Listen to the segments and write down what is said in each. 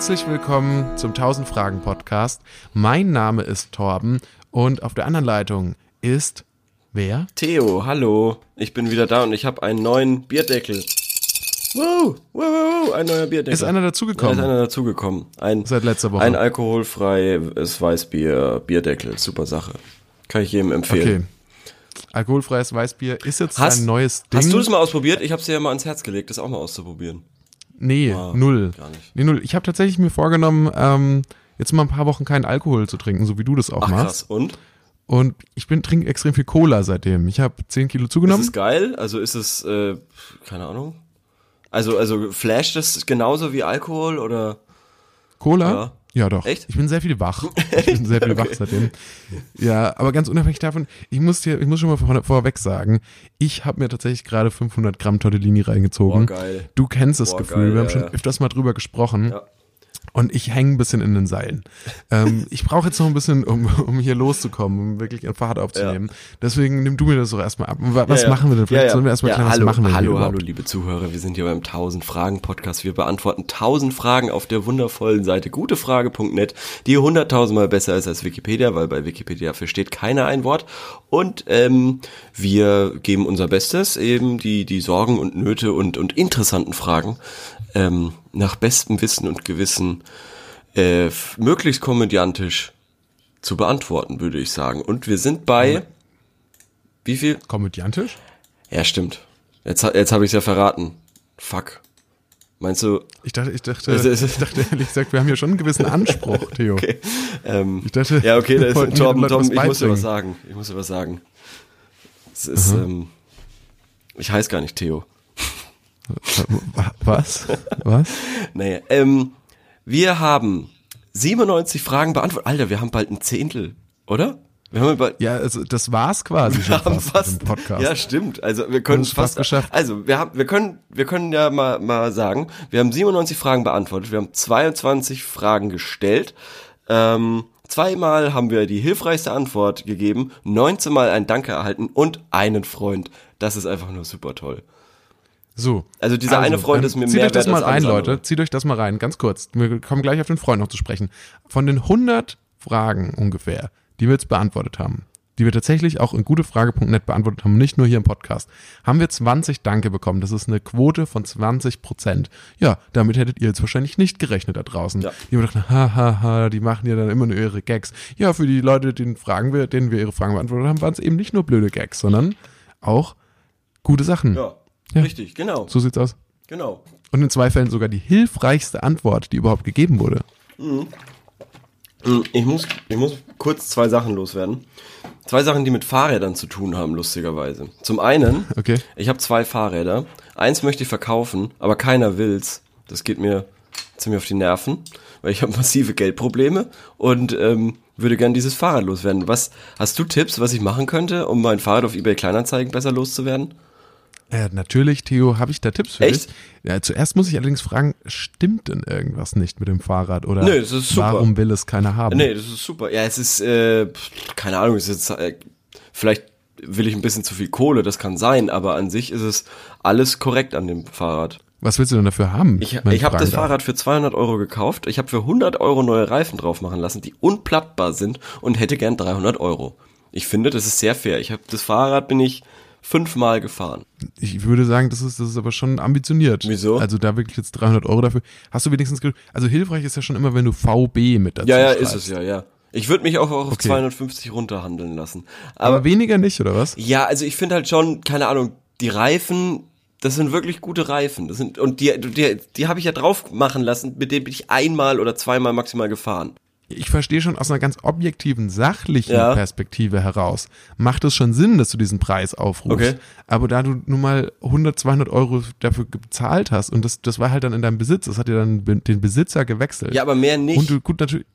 Herzlich willkommen zum 1000 Fragen Podcast. Mein Name ist Torben und auf der anderen Leitung ist wer? Theo, hallo. Ich bin wieder da und ich habe einen neuen Bierdeckel. Wow, wow, wow, ein neuer Bierdeckel. Ist einer Da dazugekommen? ist einer dazugekommen. Ein, Seit letzter Woche. ein alkoholfreies Weißbier, Bierdeckel. Super Sache. Kann ich jedem empfehlen. okay. Alkoholfreies Weißbier ist jetzt Hast, ein neues Ding. hast du das mal ausprobiert? Ich habe es dir ja mal ans Herz gelegt, das auch mal auszuprobieren. Nee, null. gar nicht. Nee, null. Ich habe tatsächlich mir vorgenommen, ähm, jetzt mal ein paar Wochen keinen Alkohol zu trinken, so wie du das auch Ach machst. krass. Und? Und ich bin trinke extrem viel Cola seitdem. Ich habe 10 Kilo Ist zugenommen. es geil? Also ist es, äh, keine Ahnung. Also, also flasht es genauso wie Alkohol oder? Cola? Ja. Ja, doch. Echt? Ich bin sehr viel wach. Ich bin sehr viel wach seitdem. Ja, aber ganz unabhängig davon, ich muss dir, ich muss schon mal vor, vorweg sagen, ich habe mir tatsächlich gerade 500 Gramm Tortellini reingezogen. Boah, geil. Du kennst das Boah, Gefühl. geil, Wir haben ja, schon öfters mal drüber gesprochen. Ja. Und ich hänge ein bisschen in den Seilen. ähm, ich brauche jetzt noch ein bisschen, um, um hier loszukommen, um wirklich ein Fahrt aufzunehmen. Deswegen nimm du mir das doch erstmal ab. Wa- Was Ja, ja. machen wir denn? Vielleicht Ja, ja. sollen wir erstmal ja, klären, was hallo, machen wir Hallo, hallo, liebe Zuhörer. Wir sind hier beim 1000 Fragen Podcast. Wir beantworten 1000 Fragen auf der wundervollen Seite gutefrage.net, die 100.000 Mal besser ist als Wikipedia, weil bei Wikipedia versteht keiner ein Wort. Und ähm, wir geben unser Bestes, eben die, die Sorgen und Nöte und, und interessanten Fragen ähm, nach bestem Wissen und Gewissen äh, möglichst komödiantisch zu beantworten, würde ich sagen. Und wir sind bei... Wie viel? Komödiantisch? Ja, stimmt. Jetzt, jetzt habe ich es ja verraten. Fuck. Meinst du? Ich dachte, ich dachte, ich dachte ehrlich gesagt, wir haben hier schon einen gewissen Anspruch, Theo. Okay. Ähm, Ich dachte, ja, okay, da ist Torben, was ich muss dir was sagen. Ich muss dir was sagen. Es ist, ähm, ich heiße gar nicht Theo. Was? Was? Naja, ähm, wir haben 97 Fragen beantwortet. Alter, wir haben bald ein Zehntel, oder? Wir haben bald, Ja, also das war's quasi schon wir haben fast, fast, Podcast. ja, stimmt. Also wir können haben es fast geschafft. Also wir haben, wir können, wir können ja mal mal sagen, wir haben 97 Fragen beantwortet, wir haben 22 Fragen gestellt. Ähm, zweimal haben wir die hilfreichste Antwort gegeben, 19 Mal ein Danke erhalten und einen Freund. Das ist einfach nur super toll. So. Also dieser eine Freund ist mir zieht mehr euch das mal rein, Leute. Zieht euch das mal rein, ganz kurz. Wir kommen gleich auf den Freund noch zu sprechen. Von den 100 Fragen ungefähr, die wir jetzt beantwortet haben, die wir tatsächlich auch in gutefrage.net beantwortet haben, nicht nur hier im Podcast, haben wir 20 Danke bekommen. Das ist eine Quote von 20 Prozent. Ja, damit hättet ihr jetzt wahrscheinlich nicht gerechnet da draußen. Ja. Die haben gedacht, ha, ha, ha, die machen ja dann immer nur ihre Gags. Ja, für die Leute, denen, Fragen wir, denen wir ihre Fragen beantwortet haben, waren es eben nicht nur blöde Gags, sondern auch gute Sachen. Ja, Ja. richtig, genau, So sieht's aus. genau. Und in zwei Fällen sogar die hilfreichste Antwort, die überhaupt gegeben wurde. Mm, Ich muss, ich muss kurz zwei Sachen loswerden. Zwei Sachen, die mit Fahrrädern zu tun haben, lustigerweise. Zum einen, Okay. ich habe zwei Fahrräder. Eins möchte ich verkaufen, aber keiner will's. Das geht mir ziemlich auf die Nerven, weil ich habe massive Geldprobleme und ähm, würde gern dieses Fahrrad loswerden. Was hast du Tipps, was ich machen könnte, um mein Fahrrad auf eBay Kleinanzeigen besser loszuwerden? Äh, natürlich, Theo, habe ich da Tipps für Echt? dich. Ja, zuerst muss ich allerdings fragen, stimmt denn irgendwas nicht mit dem Fahrrad? Oder Nö, das ist super. warum will es keiner haben? Nee, das ist super. Ja, es ist, äh, keine Ahnung, es ist äh, vielleicht will ich ein bisschen zu viel Kohle, das kann sein, aber an sich ist es alles korrekt an dem Fahrrad. Was willst du denn dafür haben? Ich, ich habe das? Fahrrad für 200 Euro gekauft. Ich habe für 100 Euro neue Reifen drauf machen lassen, die unplattbar sind und hätte gern 300 Euro. Ich finde, das ist sehr fair. Ich habe das Fahrrad bin ich fünfmal gefahren. Ich würde sagen, das ist, das ist aber schon ambitioniert. Wieso? Also da wirklich jetzt 300 Euro dafür. Hast du wenigstens, also hilfreich ist ja schon immer, wenn du VB mit dazu Ja, ja, schreibst. ist es ja, ja. Ich würde mich auch auf Okay. 250 runterhandeln lassen. Aber, Aber, weniger nicht, oder was? ja, also ich finde halt schon, keine Ahnung, die Reifen, das sind wirklich gute Reifen. Das sind und die die, die habe ich ja drauf machen lassen, mit denen bin ich einmal oder zweimal maximal gefahren. Ich verstehe schon aus einer ganz objektiven, sachlichen Ja. Perspektive heraus, macht es schon Sinn, dass du diesen Preis aufrufst. Okay. Aber da du nun mal 100, 200 Euro dafür gezahlt hast und das, das war halt dann in deinem Besitz, das hat dir dann den Besitzer gewechselt. Ja, aber mehr nicht. Und du, gut, natürlich,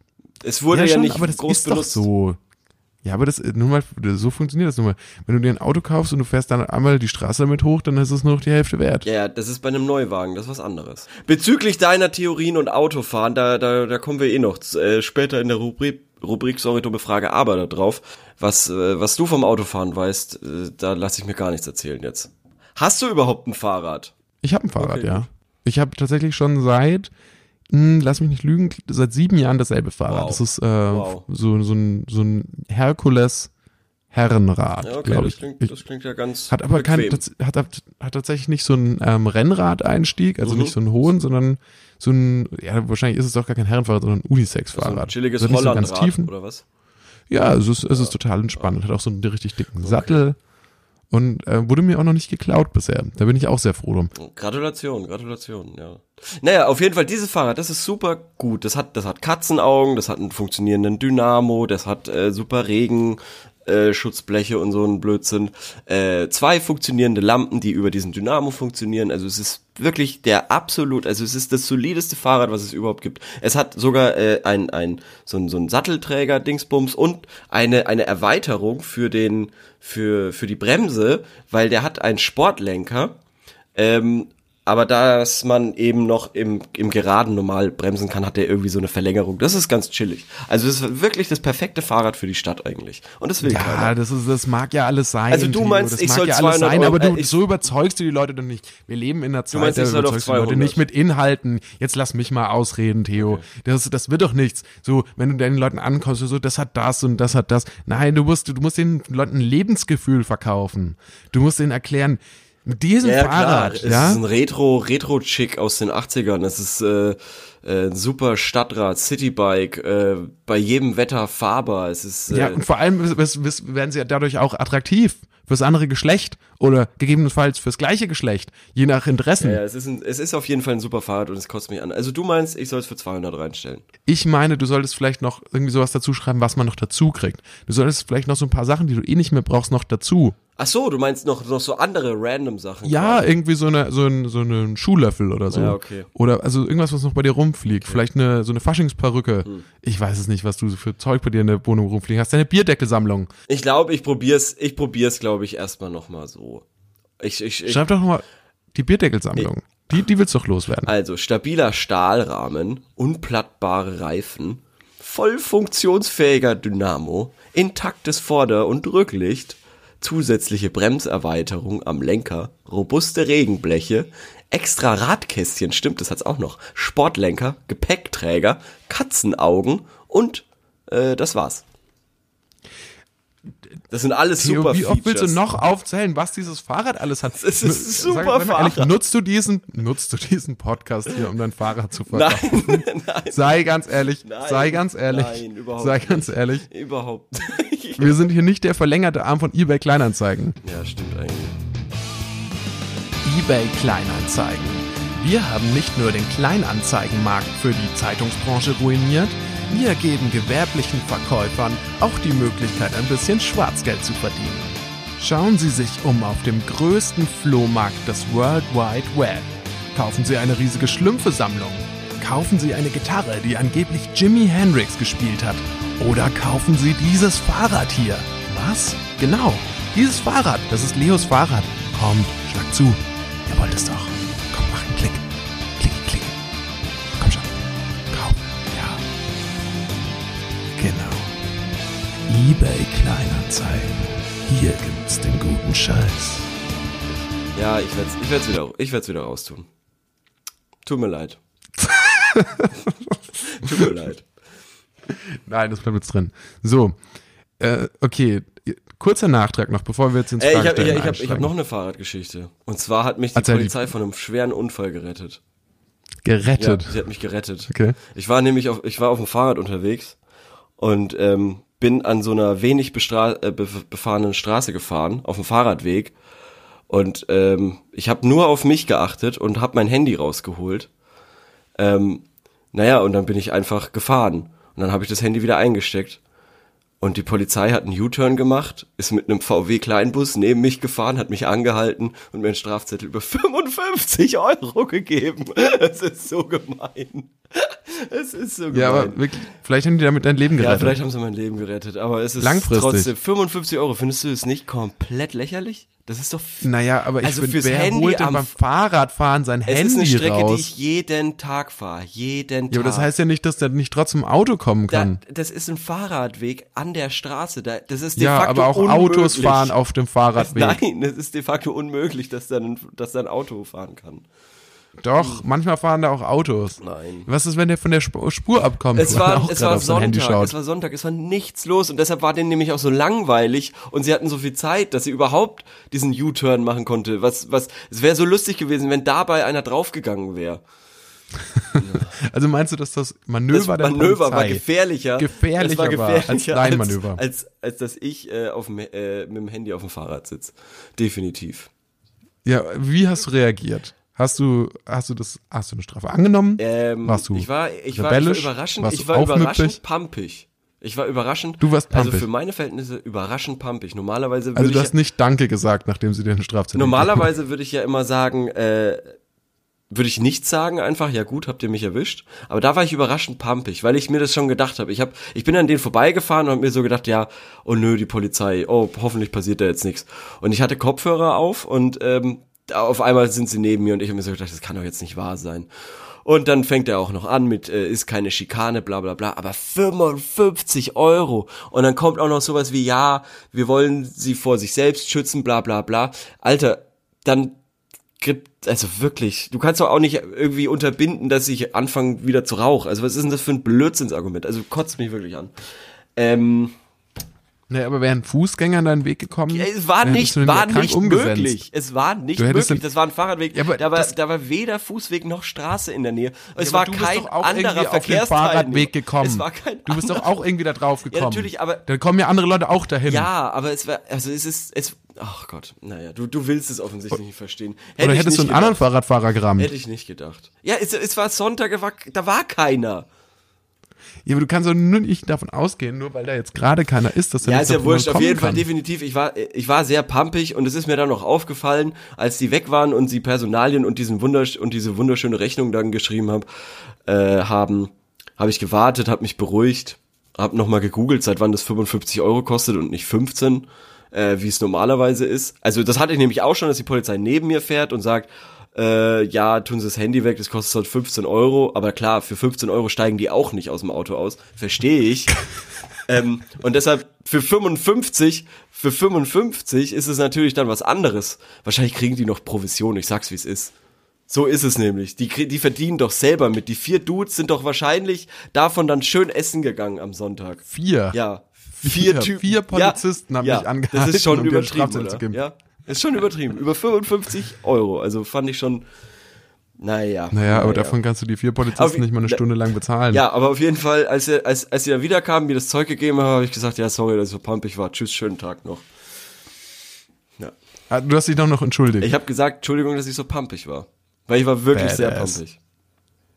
es wurde ja, schon, nicht aber das groß ist benutzt. doch so. Ja, aber das, nun mal, so funktioniert das nun mal. Wenn du dir ein Auto kaufst und du fährst dann einmal die Straße damit hoch, dann ist es nur noch die Hälfte wert. Ja, das ist bei einem Neuwagen, das ist was anderes. Bezüglich deiner Theorien und Autofahren, da, da, da kommen wir eh noch äh, später in der Rubrik, Rubrik Sorry, dumme Frage, aber da drauf. Was, äh, was du vom Autofahren weißt, äh, da lasse ich mir gar nichts erzählen jetzt. Hast du überhaupt ein Fahrrad? Ich habe ein Fahrrad, Okay, ja. Ich habe tatsächlich schon seit hm, lass mich nicht lügen, seit sieben Jahren dasselbe Fahrrad. Wow. Das ist äh, Wow. so, so ein, so ein Herkules Herrenrad, Ja, okay, glaube das ich. klingt, das klingt ja ganz Hat aber kein, bequem. hat, hat, hat tatsächlich nicht so einen ähm, Rennradeinstieg, also Mhm. nicht so einen hohen, sondern so ein, ja, wahrscheinlich ist es doch gar kein Herrenfahrrad, sondern ein Unisex-Fahrrad. so ein chilliges also nicht so ganz Hollandrad, tiefen. oder was? Ja, es ist, es ist total entspannt. Hat auch so einen richtig dicken Sattel und äh, wurde mir auch noch nicht geklaut bisher. Da bin ich auch sehr froh drum. Gratulation, Gratulation, ja. Naja, auf jeden Fall, dieses Fahrrad, das ist super gut. Das hat, das hat Katzenaugen, das hat einen funktionierenden Dynamo, das hat äh, super Regen, äh, Schutzbleche und so ein Blödsinn. Äh, zwei funktionierende Lampen, die über diesen Dynamo funktionieren. Also es ist wirklich der absolut, also es ist das solideste Fahrrad, was es überhaupt gibt. Es hat sogar äh, ein, ein, so ein, so ein Sattelträger, Dingsbums und eine, eine Erweiterung für den, für, für die Bremse, weil der hat einen Sportlenker. Ähm, aber dass man eben noch im, im Geraden normal bremsen kann, hat der irgendwie so eine Verlängerung. Das ist ganz chillig. Also es ist wirklich das perfekte Fahrrad für die Stadt eigentlich. Und das will Ja, keiner. das ist, das mag ja alles sein. Also du meinst, das ich soll ja alles 200 sein, aber du, ich- so überzeugst du die Leute doch nicht. Wir leben in einer Zeit, meinst, da ich soll auf überzeugst du die Leute 200? nicht mit Inhalten. Jetzt lass mich mal ausreden, Theo. Das, das wird doch nichts. So, wenn du deinen Leuten ankommst, so, das hat das und das hat das. Nein, du musst, du musst den Leuten ein Lebensgefühl verkaufen. Du musst ihnen erklären, mit diesem Ja, klar. Fahrrad, Es ja, ist ein Retro, Retro-Chick aus den 80ern. Es ist äh, äh, ein super Stadtrad, Citybike, äh, bei jedem Wetter fahrbar. Es ist äh, Ja, und vor allem es- es- werden sie ja dadurch auch attraktiv fürs andere Geschlecht oder gegebenenfalls fürs gleiche Geschlecht, je nach Interessen. ja, es ist, ein, es ist auf jeden Fall ein super Fahrrad und es kostet mich an. Also du meinst, ich soll es für 200 reinstellen? Ich meine, du solltest vielleicht noch irgendwie sowas dazu schreiben, was man noch dazu kriegt. Du solltest vielleicht noch so ein paar Sachen, die du eh nicht mehr brauchst, noch dazu. Ach so, du meinst noch, noch so andere random Sachen? Ja, quasi. irgendwie so eine so ein so einen Schuhlöffel oder so. Ja, okay. Oder also irgendwas, was noch bei dir rumfliegt. Vielleicht eine so eine Faschingsperücke. Hm. Ich weiß es nicht, was du für Zeug bei dir in der Wohnung rumfliegen hast. Deine Bierdeckelsammlung. Ich glaube, ich probier's, ich probier's, glaube ich, erstmal nochmal so. Ich, ich, ich, Schreib doch nochmal die Bierdeckelsammlung. Die, die willst du doch loswerden. also, stabiler Stahlrahmen, unplattbare Reifen, voll funktionsfähiger Dynamo, intaktes Vorder- und Rücklicht, zusätzliche Bremserweiterung am Lenker, robuste Regenbleche, extra Radkästchen, stimmt, das hat's auch noch, Sportlenker, Gepäckträger, Katzenaugen und äh, das war's. Das sind alles Theo, super wie oft willst du Features. noch aufzählen, was dieses Fahrrad alles hat? Es ist super sag, sag mal ehrlich, nutzt du diesen, nutzt du diesen Podcast hier, um dein Fahrrad zu verkaufen? Nein, nein, Sei ganz ehrlich, Nein, sei ganz ehrlich, nein, überhaupt sei ganz nicht. ehrlich. überhaupt nicht. Wir sind hier nicht der verlängerte Arm von eBay Kleinanzeigen. Ja, stimmt eigentlich. eBay Kleinanzeigen. Wir haben nicht nur den Kleinanzeigenmarkt für die Zeitungsbranche ruiniert, wir geben gewerblichen Verkäufern auch die Möglichkeit, ein bisschen Schwarzgeld zu verdienen. Schauen Sie sich um auf dem größten Flohmarkt des World Wide Web. Kaufen Sie eine riesige Schlümpfe-Sammlung. Kaufen Sie eine Gitarre, die angeblich Jimi Hendrix gespielt hat. Oder kaufen Sie dieses Fahrrad hier. Was? Genau, dieses Fahrrad. Das ist Leos Fahrrad. Kommt, schlag zu. Ihr wollt es doch. eBay Kleinanzeigen. Hier gibt's den guten Scheiß. Ja, ich werd's, ich werd's wieder, ich werd's wieder raustun. Tut mir leid. Tut mir leid. Nein, das bleibt jetzt drin. So. Äh, okay. Kurzer Nachtrag noch, bevor wir jetzt ins Ey, ich habe hab, hab einsteigen. noch eine Fahrradgeschichte. Und zwar hat mich die Erzähl die. Polizei von einem schweren Unfall gerettet. gerettet. Ja, sie hat mich gerettet. Okay. Ich war nämlich auf, ich war auf dem Fahrrad unterwegs und ähm, bin an so einer wenig äh, be befahrenen Straße gefahren, auf dem Fahrradweg. Und ähm, ich habe nur auf mich geachtet und habe mein Handy rausgeholt. Ähm, naja, und dann bin ich einfach gefahren. Und dann habe ich das Handy wieder eingesteckt. Und die Polizei hat einen U-Turn gemacht, ist mit einem VW-Kleinbus neben mich gefahren, hat mich angehalten und mir einen Strafzettel über 55 Euro gegeben. Es ist so gemein. Es ist so gemein. Ja, aber wirklich, vielleicht haben die damit dein Leben Ja, gerettet. vielleicht haben sie mein Leben gerettet, aber es ist Langfristig. trotzdem 55 Euro. Findest du es nicht komplett lächerlich? Das ist doch. naja, aber ich Also finde, fürs wer Handy am- beim Fahrradfahren sein Es Handy ist eine Strecke, raus? die ich jeden Tag fahre. Jeden Tag. ja, aber das heißt ja nicht, dass der nicht trotzdem Auto kommen da, kann. das ist ein Fahrradweg an der Straße. Da, das ist de ja, facto aber auch unmöglich. Autos fahren auf dem Fahrradweg. Nein, es ist de facto unmöglich, dass da ein, dass da ein Auto fahren kann. Doch, manchmal fahren da auch Autos. Nein. Was ist, wenn der von der Sp- Spur abkommt? Es war, es war Sonntag, es war Sonntag, es war nichts los und deshalb war denen nämlich auch so langweilig und sie hatten so viel Zeit, dass sie überhaupt diesen U-Turn machen konnte. Was, was, es wäre so lustig gewesen, wenn dabei einer draufgegangen wäre. Also meinst du, dass das Manöver Das der Manöver Polizei war gefährlicher. gefährlicher das war war gefährlicher als dein Manöver? Als, als, als dass ich äh, auf dem, äh, mit dem Handy auf dem Fahrrad sitze. Definitiv. Ja, wie hast du reagiert? Hast du, hast du das, hast du eine Strafe angenommen? Ähm, Warst du ich war, ich war, ich war überraschend, Warst ich war überraschend pumpig. Ich war überraschend. Du warst Also pumpig. für meine Verhältnisse überraschend pumpig. Normalerweise würde Also du ich hast nicht Danke gesagt, nachdem sie dir eine Strafzettel Normalerweise würde ich ja immer sagen, äh, würde ich nichts sagen, einfach, ja gut, habt ihr mich erwischt. Aber da war ich überraschend pumpig, weil ich mir das schon gedacht habe. Ich, hab, ich bin an denen vorbeigefahren und hab mir so gedacht, ja, oh nö, die Polizei, oh, hoffentlich passiert da jetzt nichts. Und ich hatte Kopfhörer auf und ähm, auf einmal sind sie neben mir und ich habe mir so gedacht, das kann doch jetzt nicht wahr sein. Und dann fängt er auch noch an mit, äh, ist keine Schikane, bla bla bla, aber 55 Euro. Und dann kommt auch noch sowas wie, ja, wir wollen sie vor sich selbst schützen, bla bla bla. Alter, dann gibt, also wirklich, du kannst doch auch nicht irgendwie unterbinden, dass ich anfange wieder zu rauchen. Also was ist denn das für ein Blödsinnsargument? Also kotzt mich wirklich an. Ähm, Nee, aber wären Fußgänger an deinen Weg gekommen? es war nicht, war ja nicht umgesetzt. möglich. Es war nicht möglich. Das war ein Fahrradweg. Ja, da, war, da war weder Fußweg noch Straße in der Nähe. Es Ja, war kein anderer irgendwie auf den Verkehrsteilnehmer. Fahrradweg gekommen. Es war kein du bist doch auch irgendwie da drauf gekommen. Ja, natürlich, aber- Da kommen ja andere Leute auch dahin. Ja, aber es war, also es ist, es, ach Gott, naja, du, du willst es offensichtlich nicht verstehen. Oder ich hättest du einen anderen gedacht. Fahrradfahrer gerammt? Hätte ich nicht gedacht. Ja, es, es war Sonntag, da war keiner. Ja, aber du kannst doch nur nicht davon ausgehen, nur weil da jetzt gerade keiner ist, dass da Ja, ist ja wurscht, auf jeden Fall kann. definitiv. Ich war, ich war sehr pumpig und es ist mir dann noch aufgefallen, als die weg waren und sie Personalien und diesen wundersch und diese wunderschöne Rechnung dann geschrieben hab, äh, haben, habe ich gewartet, habe mich beruhigt, habe nochmal gegoogelt, seit wann das 55 Euro kostet und nicht 15, äh, wie es normalerweise ist. Also das hatte ich nämlich auch schon, dass die Polizei neben mir fährt und sagt, äh, ja, tun sie das Handy weg, das kostet halt 15 Euro, aber klar, für 15 Euro steigen die auch nicht aus dem Auto aus, verstehe ich. ähm, und deshalb für 55, für 55 ist es natürlich dann was anderes. Wahrscheinlich kriegen die noch Provision, ich sag's wie es ist. So ist es nämlich. Die, die verdienen doch selber mit. Die vier Dudes sind doch wahrscheinlich davon dann schön essen gegangen am Sonntag. Vier. Ja. Vier- Typen. vier Polizisten haben ja, mich angehalten, Das ist schon um übertrieben, Strafzettel oder? zu geben. Ja, ist schon übertrieben. Über 55 Euro. Also fand ich schon, naja. Naja, aber davon kannst du die vier Polizisten Auf- nicht mal eine Stunde lang bezahlen. Ja, aber auf jeden Fall, als, er, als, als sie dann wiederkamen, mir das Zeug gegeben haben, habe ich gesagt, ja, sorry, dass ich so pumpig war. Tschüss, schönen Tag noch. Ja. Ah, Du hast dich doch noch entschuldigt. Ich habe gesagt, Entschuldigung, dass ich so pumpig war. Weil ich war wirklich sehr Badass. pumpig.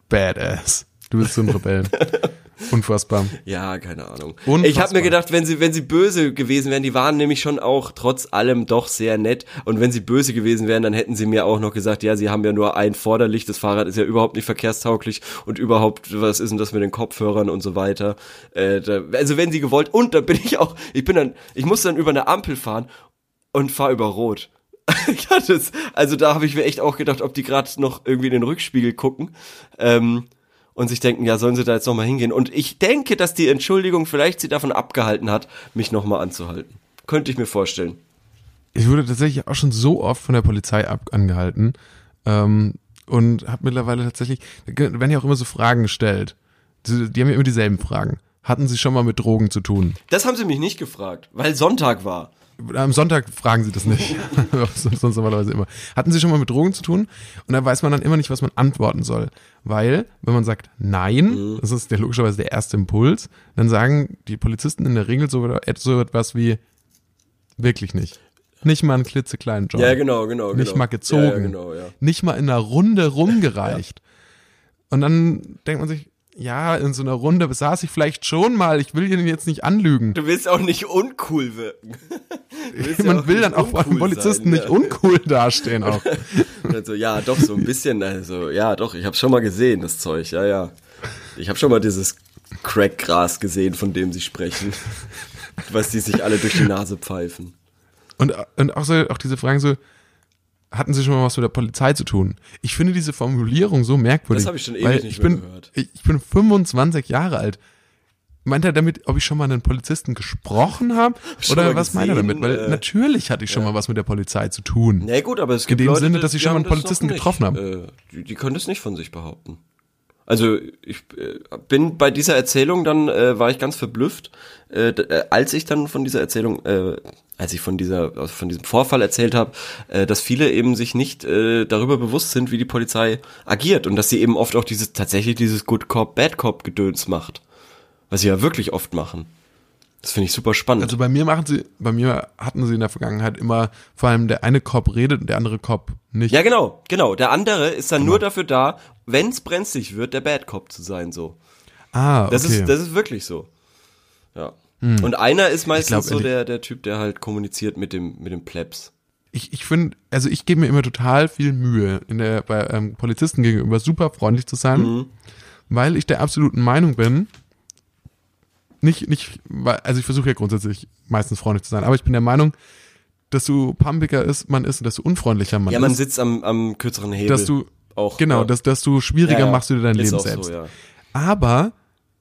Badass. Du bist so ein Rebell. Unfassbar. Ja, keine Ahnung. Unfassbar. Ich habe mir gedacht, wenn sie, wenn sie böse gewesen wären, die waren nämlich schon auch trotz allem doch sehr nett. Und wenn sie böse gewesen wären, dann hätten sie mir auch noch gesagt, ja, sie haben ja nur ein Vorderlicht, das Fahrrad ist ja überhaupt nicht verkehrstauglich und überhaupt, was ist denn das mit den Kopfhörern und so weiter. Äh, da, also wenn sie gewollt, und da bin ich auch, ich bin dann, ich muss dann über eine Ampel fahren und fahr über Rot. also da habe ich mir echt auch gedacht, ob die gerade noch irgendwie in den Rückspiegel gucken. Ähm, und sich denken, ja, sollen sie da jetzt nochmal hingehen? Und ich denke, dass die Entschuldigung vielleicht sie davon abgehalten hat, mich nochmal anzuhalten. Könnte ich mir vorstellen. Ich wurde tatsächlich auch schon so oft von der Polizei ab angehalten ähm, und habe mittlerweile tatsächlich, da werden ja auch immer so Fragen gestellt. Die, die haben ja immer dieselben Fragen. Hatten Sie schon mal mit Drogen zu tun? Das haben sie mich nicht gefragt, weil Sonntag war. Am Sonntag fragen sie das nicht. Sonst normalerweise immer. Hatten sie schon mal mit Drogen zu tun? Und da weiß man dann immer nicht, was man antworten soll. Weil, wenn man sagt Nein, das ist der logischerweise der erste Impuls, dann sagen die Polizisten in der Regel so, so etwas wie wirklich nicht. Nicht mal einen klitzekleinen Job. Ja, genau, genau. Nicht genau. mal gezogen. Ja, ja, genau, ja. Nicht mal in einer Runde rumgereicht. Und dann denkt man sich, ja, in so einer Runde saß ich vielleicht schon mal, ich will Ihnen jetzt nicht anlügen. Du willst auch nicht uncool wirken. Willst ja Man will dann auch von uncool Polizisten sein, nicht ja. uncool dastehen auch. Also, ja, doch, so ein bisschen, also, ja, doch, ich habe schon mal gesehen, das Zeug, ja, ja. Ich habe schon mal dieses Crackgras gesehen, von dem sie sprechen. Was die sich alle durch die Nase pfeifen. Und, und auch, so, auch diese Fragen so, hatten Sie schon mal was mit der Polizei zu tun? Ich finde diese Formulierung so merkwürdig. Das habe ich schon ewig nicht ich mehr bin, gehört. Ich, ich bin 25 Jahre alt. meint er damit, ob ich schon mal einen Polizisten gesprochen habe? Oder was meint er gesehen, damit? Weil äh, natürlich hatte ich schon mal was mit der Polizei zu tun. Na gut, aber es gibt dem Leute, Sinne, dass die schon mal einen Polizisten getroffen haben. Äh, die, die können das nicht von sich behaupten. Also ich äh, bin bei dieser Erzählung dann äh, war ich ganz verblüfft, äh, äh, als ich dann von dieser Erzählung, äh, als ich von dieser also von diesem Vorfall erzählt habe, äh, dass viele eben sich nicht äh, darüber bewusst sind, wie die Polizei agiert und dass sie eben oft auch dieses tatsächlich dieses Good Cop Bad Cop Gedöns macht, was sie ja wirklich oft machen. Das finde ich super spannend. Also bei mir machen sie, bei mir hatten sie in der Vergangenheit immer, vor allem der eine Cop redet und der andere Cop nicht. Ja, genau, genau. Der andere ist dann nur dafür da, wenn's brenzlig wird, der Bad Cop zu sein, so. ah, okay. Das ist, das ist wirklich so. Ja. Und einer ist meistens glaub, so der, der Typ, der halt kommuniziert mit dem, mit dem Plebs. ich, ich finde, also ich gebe mir immer total viel Mühe, in der, bei ähm, Polizisten gegenüber super freundlich zu sein, Mhm. weil ich der absoluten Meinung bin, nicht, nicht, also ich versuche ja grundsätzlich meistens freundlich zu sein, aber ich bin der Meinung, desto pumpiger ist man ist und desto unfreundlicher man Ja, man ist, sitzt am, am kürzeren Hebel. dass du, auch. genau, ja. dass, desto schwieriger Ja, ja. machst du dir dein Ist Leben selbst. So. Aber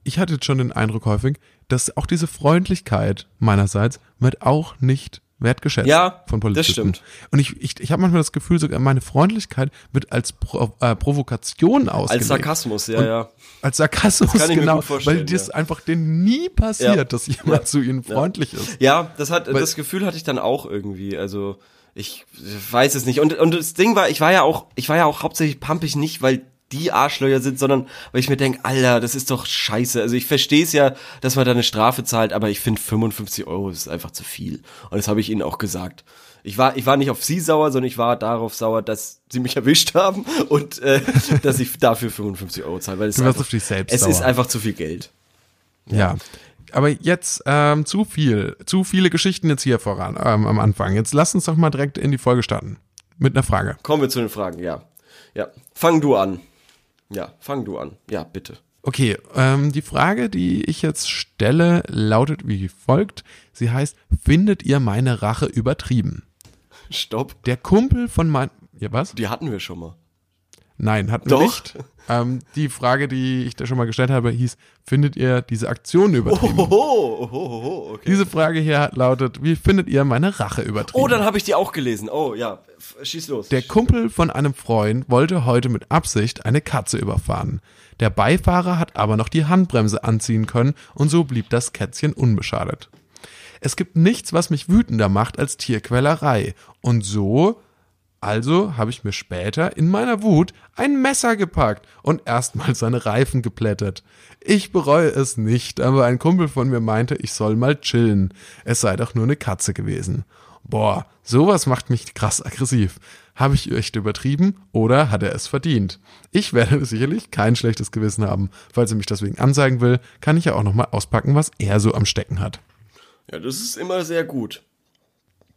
ich hatte jetzt schon den Eindruck häufig, dass auch diese Freundlichkeit meinerseits wird auch nicht wertgeschätzt Ja, von das Polizisten. stimmt. Und ich, ich, ich habe manchmal das Gefühl, sogar meine Freundlichkeit wird als Pro, äh, Provokation ausgelegt. Als Sarkasmus, ja, Und- ja. Als Sarkasmus, kann ich mir genau. weil das ja. einfach denen nie passiert, Ja. dass jemand Ja. zu ihnen freundlich ist. Ja, das hat, Weil- das Gefühl hatte ich dann auch irgendwie. Also, ich weiß es nicht. Und, und das Ding war, ich war ja auch, ich war ja auch hauptsächlich pumpig nicht, weil die Arschlöcher sind, sondern weil ich mir denke, Alter, das ist doch scheiße. Also ich verstehe es ja, dass man da eine Strafe zahlt, aber ich finde 55 Euro ist einfach zu viel. Und das habe ich ihnen auch gesagt. Ich war, ich war nicht auf sie sauer, sondern ich war darauf sauer, dass sie mich erwischt haben und äh, dass ich dafür 55 Euro zahle. Weil es Du warst auf dich selbst Es ist sauer. einfach zu viel Geld. Ja. Aber jetzt ähm, zu viel, zu viele Geschichten jetzt hier voran ähm, am Anfang. Jetzt lass uns doch mal direkt in die Folge starten. Mit einer Frage. Kommen wir zu den Fragen, ja. Ja. Fang du an. Ja, fang du an. Ja, bitte. Okay, ähm, die Frage, die ich jetzt stelle, lautet wie folgt. Sie heißt, findet ihr meine Rache übertrieben? Stopp. Der Kumpel von mein... Ja, was? Die hatten wir schon mal. Nein, hatten Doch. wir nicht. Ähm, die Frage, die ich da schon mal gestellt habe, hieß, findet ihr diese Aktion übertrieben? Oho, oho, oho, okay. Diese Frage hier lautet, wie findet ihr meine Rache übertrieben? Oh, dann habe ich die auch gelesen. Oh, ja. Schieß los. Der Kumpel von einem Freund wollte heute mit Absicht eine Katze überfahren. Der Beifahrer hat aber noch die Handbremse anziehen können und so blieb das Kätzchen unbeschadet. Es gibt nichts, was mich wütender macht als Tierquälerei. Und so, also habe ich mir später in meiner Wut ein Messer gepackt und erstmal seine Reifen geplättet. Ich bereue es nicht, aber ein Kumpel von mir meinte, ich soll mal chillen. Es sei doch nur eine Katze gewesen. Boah, sowas macht mich krass aggressiv. Habe ich echt übertrieben oder hat er es verdient? Ich werde sicherlich kein schlechtes Gewissen haben. Falls er mich deswegen anzeigen will, kann ich ja auch nochmal auspacken, was er so am Stecken hat. ja, das ist immer sehr gut.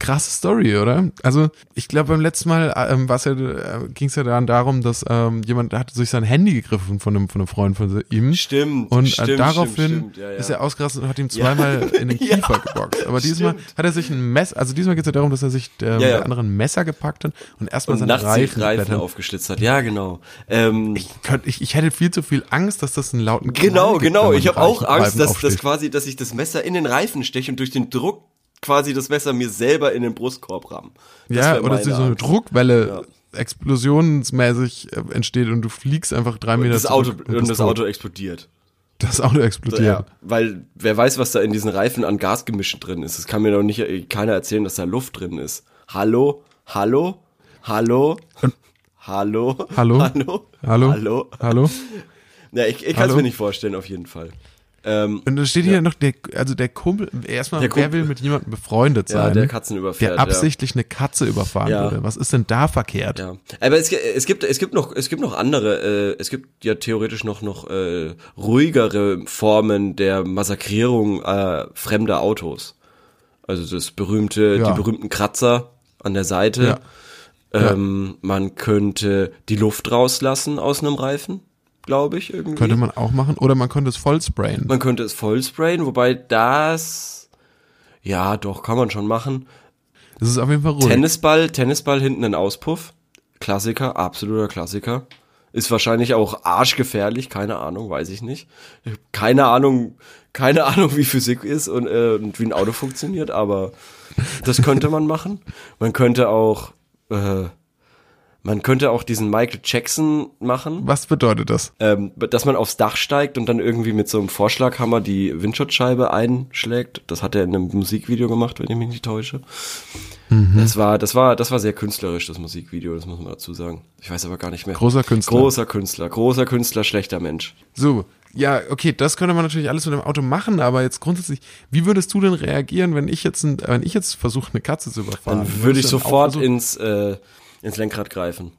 Krasse Story, oder? Also ich glaube beim letzten Mal ähm, war's ja, äh, ging es ja dann darum, dass ähm, jemand hatte sich sein Handy gegriffen von einem, von einem Freund von ihm. Stimmt, Und stimmt, äh, daraufhin stimmt, ja, ja. ist er ausgerastet und hat ihm zweimal in den Kiefer geboxt. Aber diesmal stimmt. hat er sich ein Messer, also diesmal geht es ja darum, dass er sich äh, mit ja. der anderen Messer gepackt hat und erstmal Und seine Reifen, Reifen aufgeschlitzt hat. Ja, genau. Ähm, Ich, könnt, ich, ich hätte viel zu viel Angst, dass das einen lauten genau, Knall gibt, genau. wenn man Ich habe auch Angst, dass, dass quasi, dass ich das Messer in den Reifen steche und durch den Druck quasi das Messer mir selber in den Brustkorb ramm. Das Ja, oder meine so eine. Druckwelle explosionsmäßig äh, entsteht und du fliegst einfach drei Meter Das Auto, und bist das. Auto explodiert. Das Auto explodiert. Ja, weil wer weiß, was da in diesen Reifen an Gasgemischen drin ist. Das kann mir doch nicht äh, keiner erzählen, dass da Luft drin ist. Hallo? Hallo? Hallo? Hallo? Hallo? Hallo? Hallo? Hallo? Hallo? Ja, ich, ich kann es mir nicht vorstellen, auf jeden Fall. Ähm, Und da steht hier noch der, also der Kumpel, erstmal, Der wer Kumpel. will mit jemandem befreundet ja, sein, der Katzen überfährt. der absichtlich eine Katze überfahren Ja. würde. Was ist denn da verkehrt? Ja. ja. Aber es, es gibt es gibt noch es gibt noch andere. Äh, es gibt ja theoretisch noch noch äh, ruhigere Formen der Massakrierung äh, fremder Autos. Also das berühmte, Ja. die berühmten Kratzer an der Seite. Ja. Ähm, Man könnte die Luft rauslassen aus einem Reifen, glaube ich irgendwie. Könnte man auch machen. Oder man könnte es voll sprayen. Man könnte es voll sprayen, wobei das ja doch kann man schon machen. Das ist auf jeden Fall ruhig. Tennisball, Tennisball hinten ein Auspuff. Klassiker, absoluter Klassiker. Ist wahrscheinlich auch arschgefährlich, keine Ahnung, weiß ich nicht. Keine Ahnung, keine Ahnung, wie Physik ist und, äh, und wie ein Auto funktioniert, aber das könnte man machen. Man könnte auch, äh, man könnte auch diesen Michael Jackson machen, Was bedeutet das? ähm, dass man aufs Dach steigt und dann irgendwie mit so einem Vorschlaghammer die Windschutzscheibe einschlägt. Das hat er in einem Musikvideo gemacht, wenn ich mich nicht täusche. Mhm. Das war, das war, das war sehr künstlerisch, das Musikvideo, das muss man dazu sagen. Ich weiß aber gar nicht mehr. Großer Künstler. Großer Künstler, großer Künstler, schlechter Mensch. So, ja, okay, das könnte man natürlich alles mit dem Auto machen, aber jetzt grundsätzlich, wie würdest du denn reagieren, wenn ich jetzt, ein, wenn ich jetzt versuche, eine Katze zu überfahren? Dann würde ich sofort ins, äh, ins Lenkrad greifen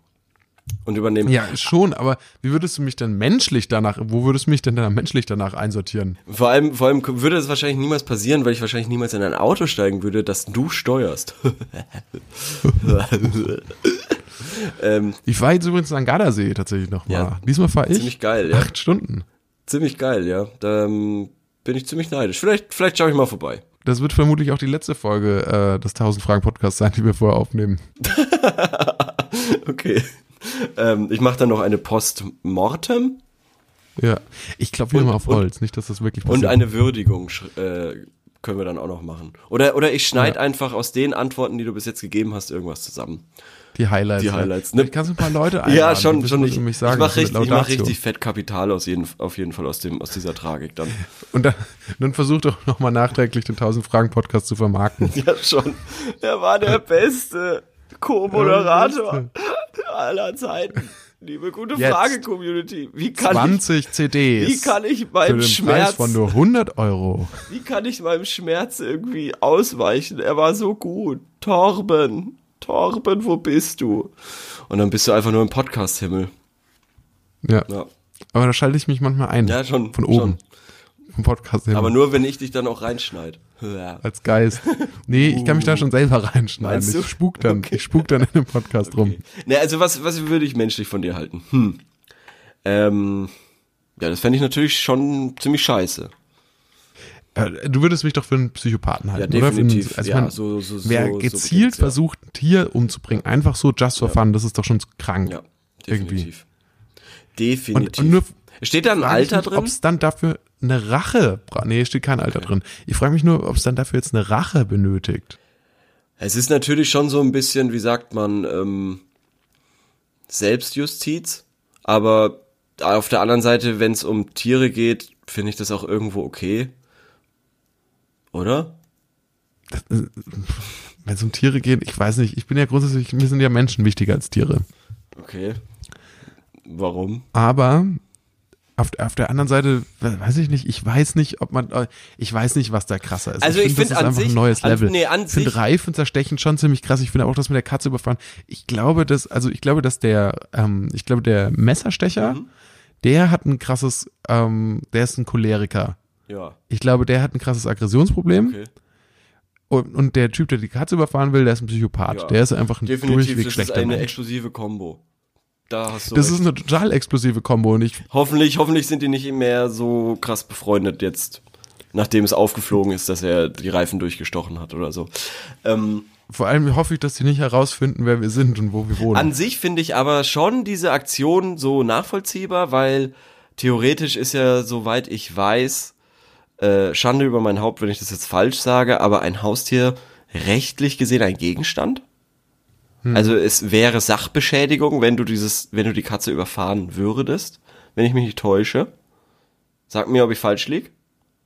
und übernehmen. Ja, schon, aber wie würdest du mich denn menschlich danach, wo würdest du mich denn dann menschlich danach einsortieren? Vor allem, vor allem würde es wahrscheinlich niemals passieren, weil ich wahrscheinlich niemals in ein Auto steigen würde, das du steuerst. ähm, Ich war jetzt übrigens am Gardasee tatsächlich nochmal. Ja. Diesmal fahre ich ziemlich geil, ja. acht Stunden. Ziemlich geil, ja. Da ähm, bin ich ziemlich neidisch. Vielleicht, vielleicht schaue ich mal vorbei. Das wird vermutlich auch die letzte Folge äh, des 1000 Fragen Podcasts sein, die wir vorher aufnehmen. Okay. Ähm, ich mache dann noch eine Postmortem Ja, ich glaube wieder Und- mal auf und- Holz, nicht, dass das wirklich und passiert. eine Würdigung äh, können wir dann auch noch machen. Oder, oder ich schneide Ja. einfach aus den Antworten, die du bis jetzt gegeben hast, irgendwas zusammen. Die Highlights. die ja. Highlights, ne? Kannst du ein paar Leute einladen. ja, schon, schon. Ich, ich sagen, mache richtig, ich mach richtig fett Kapital aus jeden, auf jeden Fall aus, dem, aus dieser Tragik dann. Und dann, dann versuch doch nochmal nachträglich den 1000 Fragen Podcast zu vermarkten. Ja, schon. Er war der beste Co-Moderator aller Zeiten. Liebe gute Jetzt. Frage-Community. Wie kann 20 CDs. Wie kann ich für meinem den Schmerz, Preis von nur 100 Euro. wie kann ich meinem Schmerz irgendwie ausweichen? Er war so gut. Torben, Torben, wo bist du? Und dann bist du einfach nur im Podcast-Himmel. Ja. Ja. Aber da schalte ich mich manchmal ein. Ja, schon, Von oben. Vom Podcast hin. Aber nur, wenn ich dich dann auch reinschneid. Ja. als Geist. Nee, ich kann mich da schon selber reinschneiden. Ich spuk dann. Okay. Ich spuk dann in dem Podcast rum. Ne, also was, was würde ich menschlich von dir halten? Hm. Ähm, ja, das fände ich natürlich schon ziemlich scheiße. Du würdest mich doch für einen Psychopathen halten, Ja, oder? Für einen- definitiv. Also Ja, man, so- so- wer so gezielt ja. versucht, ein Tier umzubringen, einfach so just for fun, das ist doch schon krank. Ja, Irgendwie. definitiv. Und, Definitiv. und nur Steht da ein Alter mich, drin? Ob es dann dafür eine Rache, nee, steht kein Alter drin. Ich frage mich nur, ob es dann dafür jetzt eine Rache benötigt. Es ist natürlich schon so ein bisschen, wie sagt man, ähm, Selbstjustiz, aber auf der anderen Seite, wenn es um Tiere geht, finde ich das auch irgendwo okay. Oder? Wenn es um Tiere geht, ich weiß nicht, ich bin ja grundsätzlich, mir sind ja Menschen wichtiger als Tiere. Okay. Warum? Aber auf, auf der anderen Seite, weiß ich nicht, ich weiß nicht, ob man, äh, ich weiß nicht, was da krasser ist. Also ich find, find das ist an einfach sich- ein neues an- Level. nee, an ich finde sich- Reifen zerstechen schon ziemlich krass. Ich finde auch das mit der Katze überfahren. Ich glaube, dass, also ich glaube, dass der, ähm, ich glaube, der Messerstecher, Mhm. der hat ein krasses, ähm, der ist ein Choleriker. Ja, Ich glaube, der hat ein krasses Aggressionsproblem. okay. Und, und der Typ, der die Katze überfahren will, der ist ein Psychopath. Ja. Der ist einfach ein Definitiv, durchweg das ist schlechter eine Mensch. exklusive Combo. Da hast du Das recht. ist eine total explosive Kombo und ich Hoffentlich, hoffentlich sind die nicht mehr so krass befreundet jetzt, nachdem es aufgeflogen ist, dass er die Reifen durchgestochen hat oder so. Ähm, vor allem hoffe ich, dass die nicht herausfinden, wer wir sind und wo wir wohnen. an sich finde ich aber schon diese Aktion so nachvollziehbar, weil theoretisch ist ja, soweit ich weiß, äh, Schande über mein Haupt, wenn ich das jetzt falsch sage, aber ein Haustier rechtlich gesehen ein Gegenstand? Also es wäre Sachbeschädigung, wenn du dieses, wenn du die Katze überfahren würdest, wenn ich mich nicht täusche. Sag mir, ob ich falsch lieg.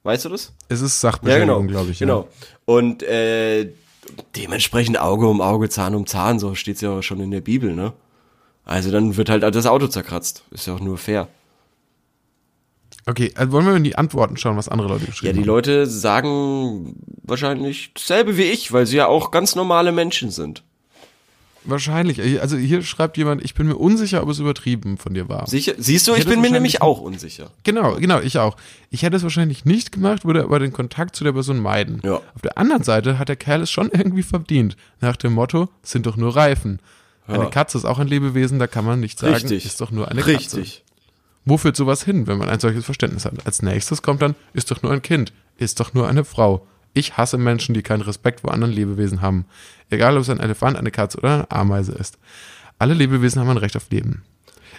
Weißt du das? es ist Ja, Sachbeschädigung, genau. glaube ich. Genau. Und äh, dementsprechend Auge um Auge, Zahn um Zahn, so steht's ja auch schon in der Bibel, ne? Also dann wird halt das Auto zerkratzt. Ist ja auch nur fair. Ja. Okay, also wollen wir in die Antworten schauen, was andere Leute Ja, geschrieben die haben. Leute sagen wahrscheinlich dasselbe wie ich, weil sie ja auch ganz normale Menschen sind. Wahrscheinlich. Also hier schreibt jemand, ich bin mir unsicher, ob es übertrieben von dir war. Sicher? Siehst du, Ich ich bin mir nämlich auch unsicher. Genau, genau, ich auch. Ich hätte es wahrscheinlich nicht gemacht, würde aber den Kontakt zu der Person meiden. Ja. Auf der anderen Seite hat der Kerl es schon irgendwie verdient. Nach dem Motto, es sind doch nur Reifen. Eine Ja. Katze ist auch ein Lebewesen, da kann man nicht sagen, Richtig. ist doch nur eine Katze. Richtig. Wo führt sowas hin, wenn man ein solches Verständnis hat? Als nächstes kommt dann, ist doch nur ein Kind, ist doch nur eine Frau. Ich hasse Menschen, die keinen Respekt vor anderen Lebewesen haben. Egal, ob es ein Elefant, eine Katze oder eine Ameise ist. Alle Lebewesen haben ein Recht auf Leben.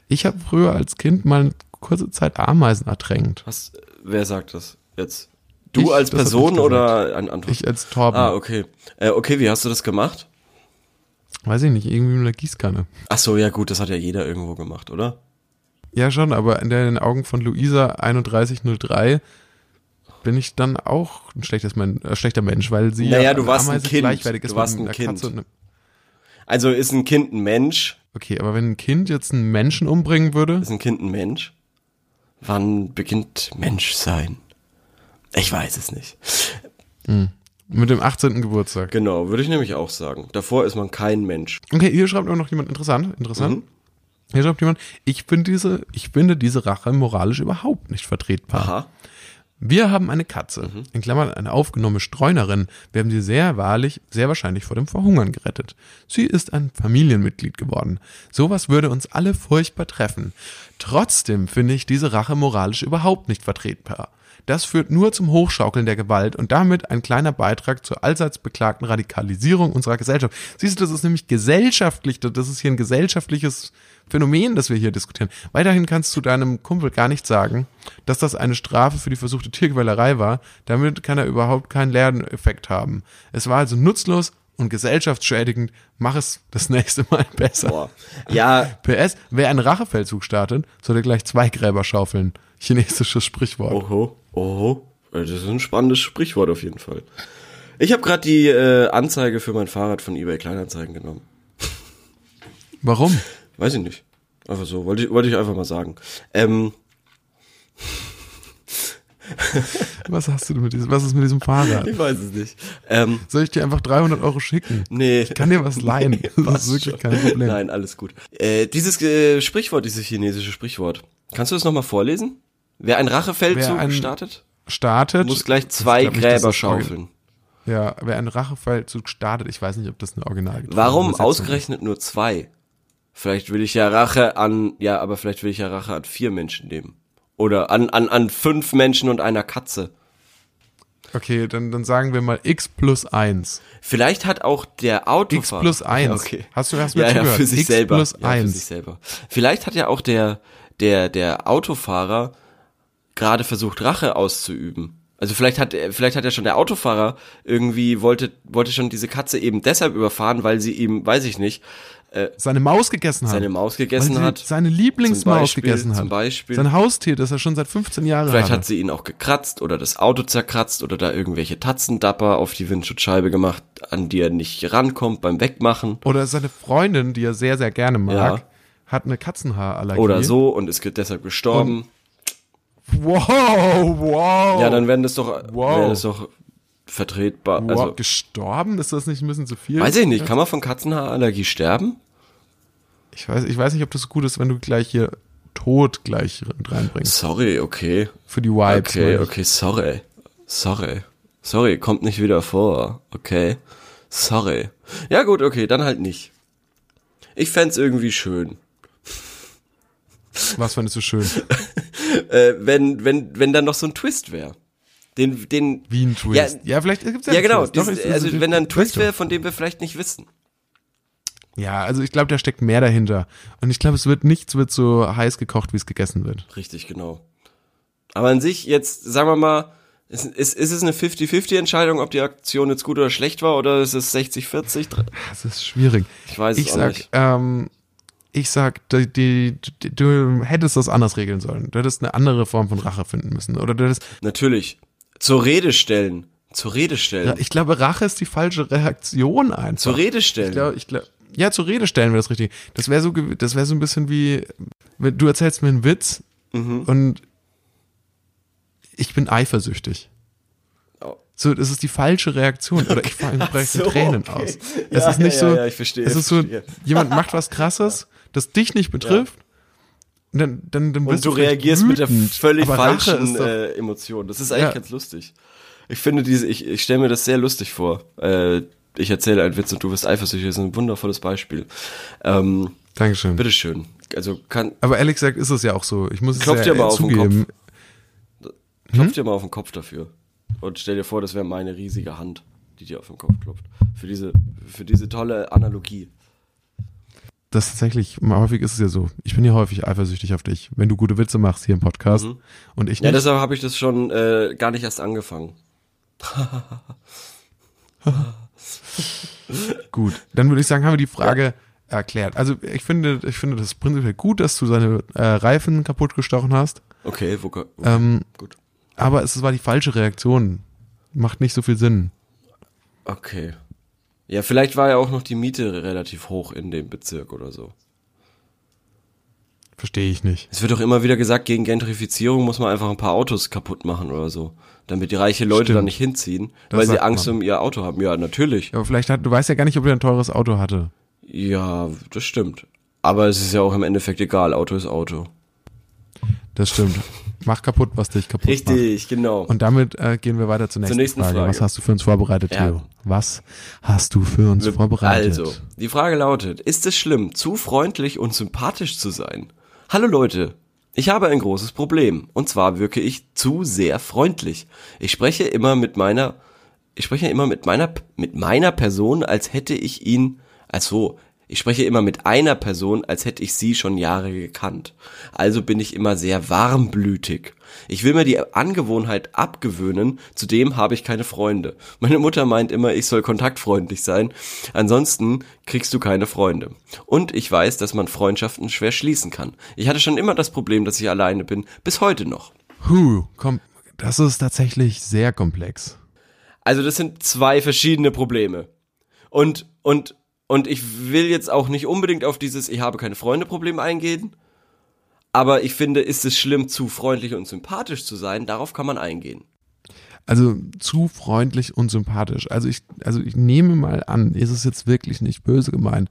Ich habe früher als Kind mal eine kurze Zeit Ameisen ertränkt. Was, wer sagt das jetzt? Du Ich, als Person oder ein Antwort? Ich als Torben. ah, okay. Äh, okay, wie hast du das gemacht? Weiß ich nicht, irgendwie mit einer Gießkanne. Ach so, ja gut, das hat ja jeder irgendwo gemacht, oder? Ja, schon, aber in den Augen von Luisa 3103 bin ich dann auch ein schlechtes Men äh, schlechter Mensch, weil sie Naja, ja du warst ein Kind. gleichwertig ist Du warst ein Kind. Einem- Also ist ein Kind ein Mensch? Okay, aber wenn ein Kind jetzt einen Menschen umbringen würde, Ist ein Kind ein Mensch? Wann beginnt Menschsein? Ich weiß es nicht. mit dem 18. Geburtstag. Genau, würde ich nämlich auch sagen. Davor ist man kein Mensch. Okay, hier schreibt auch noch jemand interessant, interessant. Mhm. Hier schreibt jemand, ich finde diese, ich finde diese Rache moralisch überhaupt nicht vertretbar. Aha. Wir haben eine Katze, Mhm. in Klammern eine aufgenommene Streunerin. Wir haben sie sehr wahrlich, sehr wahrscheinlich vor dem Verhungern gerettet. Sie ist ein Familienmitglied geworden. Sowas würde uns alle furchtbar treffen. Trotzdem finde ich diese Rache moralisch überhaupt nicht vertretbar. Das führt nur zum Hochschaukeln der Gewalt und damit ein kleiner Beitrag zur allseits beklagten Radikalisierung unserer Gesellschaft. Siehst du, das ist nämlich gesellschaftlich, das ist hier ein gesellschaftliches Phänomen, das wir hier diskutieren. Weiterhin kannst du deinem Kumpel gar nicht sagen, dass das eine Strafe für die versuchte Tierquälerei war. Damit kann er überhaupt keinen Lerneffekt haben. Es war also nutzlos und gesellschaftsschädigend. Mach es das nächste Mal besser. Boah. Ja, PS, wer einen Rachefeldzug startet, sollte gleich zwei Gräber schaufeln. Chinesisches Sprichwort. Oho, oho. Das ist ein spannendes Sprichwort auf jeden Fall. Ich habe gerade die äh, Anzeige für mein Fahrrad von eBay Kleinanzeigen genommen. Warum? Weiß ich nicht. Einfach so, wollte ich, wollte ich einfach mal sagen. Ähm, Was hast du mit diesem, was ist mit diesem Fahrrad? ich weiß es nicht. Ähm, Soll ich dir einfach 300 Euro schicken? nee. Ich kann dir was leihen. Das ist wirklich schon. kein Problem. Nein, alles gut. Äh, dieses äh, Sprichwort, dieses chinesische Sprichwort. Kannst du das nochmal vorlesen? Wer ein Rachefeldzug ein- startet, Startet. muss gleich Ich zwei nicht, Gräber Orgi- schaufeln. Ja, wer einen Rachefeldzug startet, ich weiß nicht, ob das eine Original Warum Übersetzung ausgerechnet nur zwei? Vielleicht will ich ja Rache an, ja, aber vielleicht will ich ja Rache an vier Menschen nehmen. Oder an, an, an fünf Menschen und einer Katze. Okay, dann, dann sagen wir mal x plus 1. Vielleicht hat auch der x Autofahrer. plus 1. Ja, okay. Hast du erst mal Ja, ja, für sich x selber. plus ja, für 1. sich selber. Vielleicht hat ja auch der, der, der Autofahrer gerade versucht, Rache auszuüben. Also vielleicht hat, vielleicht hat ja schon der Autofahrer irgendwie wollte, wollte schon diese Katze eben deshalb überfahren, weil sie ihm, weiß ich nicht, Seine Maus gegessen hat. seine Maus gegessen hat. Seine Lieblingsmaus Beispiel, gegessen hat. zum Beispiel. Sein Haustier, das er schon seit 15 Jahren Vielleicht hat. hat sie ihn auch gekratzt oder das Auto zerkratzt oder da irgendwelche Tatzendapper auf die Windschutzscheibe gemacht, an die er nicht rankommt beim Wegmachen. Oder seine Freundin, die er sehr, sehr gerne mag, Ja. hat eine Katzenhaarallergie. Oder so und ist deshalb gestorben. Wow, wow. ja, dann werden das doch, Wow. wäre das doch vertretbar. wow. Also, gestorben? Ist das nicht ein bisschen zu viel? weiß ich nicht, kann man von Katzenhaarallergie sterben? Ich weiß, ich weiß nicht, ob das gut ist, wenn du gleich hier Tod gleich reinbringst. Sorry, okay. Für die Vibes. Okay, meine ich. okay, sorry. Sorry. Sorry, kommt nicht wieder vor. Okay. Sorry. Ja gut, okay, dann halt nicht. Ich fänd's irgendwie schön. Was fandest du schön? Äh, wenn, wenn, wenn da noch so ein Twist wäre. Den, den. Wie ein Twist. Ja, Ja, vielleicht gibt's ja ja genau. Twist. Doch, also wenn da ein Twist. wäre, von dem wir vielleicht nicht wissen. Ja, also ich glaube, da steckt mehr dahinter. Und ich glaube, es wird nichts wird so heiß gekocht, wie es gegessen wird. Richtig, genau. Aber an sich jetzt, sagen wir mal, ist, ist, ist es eine 50-50 Entscheidung, ob die Aktion jetzt gut oder schlecht war, oder ist es 60-40? Das ist schwierig. Ich weiß Ich es auch sag, nicht. ähm, ich sag, die, die, die, du hättest das anders regeln sollen. Du hättest eine andere Form von Rache finden müssen. Oder du hättest, Natürlich. Zur Rede stellen. Zur Rede stellen. ja, ich glaube, Rache ist die falsche Reaktion einfach. Zur Rede stellen. Ich glaube, ich glaube, ja, zur Rede stellen wäre das richtig. Das wäre so, das wäre so ein bisschen wie, du erzählst mir einen Witz Mhm. und ich bin eifersüchtig. Oh. So, das ist die falsche Reaktion. Oder ich fange Ach breche so, Tränen okay. aus. Ja, es ist nicht ja, so, ja, ich verstehe, es ist so, verstehe. jemand macht was krasses, das dich nicht betrifft. Und dann, dann, dann Und du vielleicht reagierst mit der wütend. völlig falschen doch- äh, Emotion. Das ist eigentlich ganz lustig. Ich finde diese, ich, ich stelle mir das sehr lustig vor. Äh, ich erzähle einen Witz und du wirst eifersüchtig. Das ist ein wundervolles Beispiel. Ähm, Dankeschön. bitteschön. Also kann, Aber ehrlich gesagt ist es ja auch so. Ich muss es ja dir mal äh, auf den zugeben. klopf Hm? dir mal auf den Kopf dafür. Und stell dir vor, das wäre meine riesige Hand, die dir auf den Kopf klopft. Für diese, für diese tolle Analogie. das tatsächlich, mal häufig ist es ja so. Ich bin ja häufig eifersüchtig auf dich, wenn du gute Witze machst hier im Podcast Mhm. und ich Ja, nicht. deshalb habe ich das schon äh, gar nicht erst angefangen. Gut, dann würde ich sagen, haben wir die Frage erklärt. Also ich finde, ich finde das prinzipiell gut, dass du seine äh, Reifen kaputt gestochen hast, Okay, wo, okay, ähm, gut. aber es war die falsche Reaktion. Macht nicht so viel Sinn. Okay. Ja, vielleicht war ja auch noch die Miete relativ hoch in dem Bezirk oder so. Verstehe ich nicht. Es wird doch immer wieder gesagt, gegen Gentrifizierung muss man einfach ein paar Autos kaputt machen oder so. Damit die reiche Leute Stimmt. da nicht hinziehen, Das weil sie Angst man. um ihr Auto haben. Ja, natürlich. Aber vielleicht hat, du weißt ja gar nicht, ob er ein teures Auto hatte. Ja, das stimmt. Aber es ist ja auch im Endeffekt egal. Auto ist Auto. Das stimmt. Mach kaputt, was dich kaputt macht. Richtig, genau. Und damit äh, gehen wir weiter zur nächsten, nächsten Frage. Frage. Was hast du für uns vorbereitet, Ja. Theo? Was hast du für uns vorbereitet? Also, die Frage lautet, ist es schlimm, zu freundlich und sympathisch zu sein? Hallo Leute, ich habe ein großes Problem. Und zwar wirke ich zu sehr freundlich. Ich spreche immer mit meiner, ich spreche immer mit meiner, mit meiner Person, als hätte ich ihn, als so, ich spreche immer mit einer Person, als hätte ich sie schon Jahre gekannt. Also bin ich immer sehr warmblütig. Ich will mir die Angewohnheit abgewöhnen, zudem habe ich keine Freunde. Meine Mutter meint immer, ich soll kontaktfreundlich sein, ansonsten kriegst du keine Freunde. Und ich weiß, dass man Freundschaften schwer schließen kann. Ich hatte schon immer das Problem, dass ich alleine bin, bis heute noch. Huh, komm, das ist tatsächlich sehr komplex. Also das sind zwei verschiedene Probleme. Und, und, und ich will jetzt auch nicht unbedingt auf dieses Ich habe keine Freunde Problem eingehen. Aber ich finde, ist es schlimm, zu freundlich und sympathisch zu sein? Darauf kann man eingehen. Also zu freundlich und sympathisch. Also ich, also ich nehme mal an, ist es jetzt wirklich nicht böse gemeint,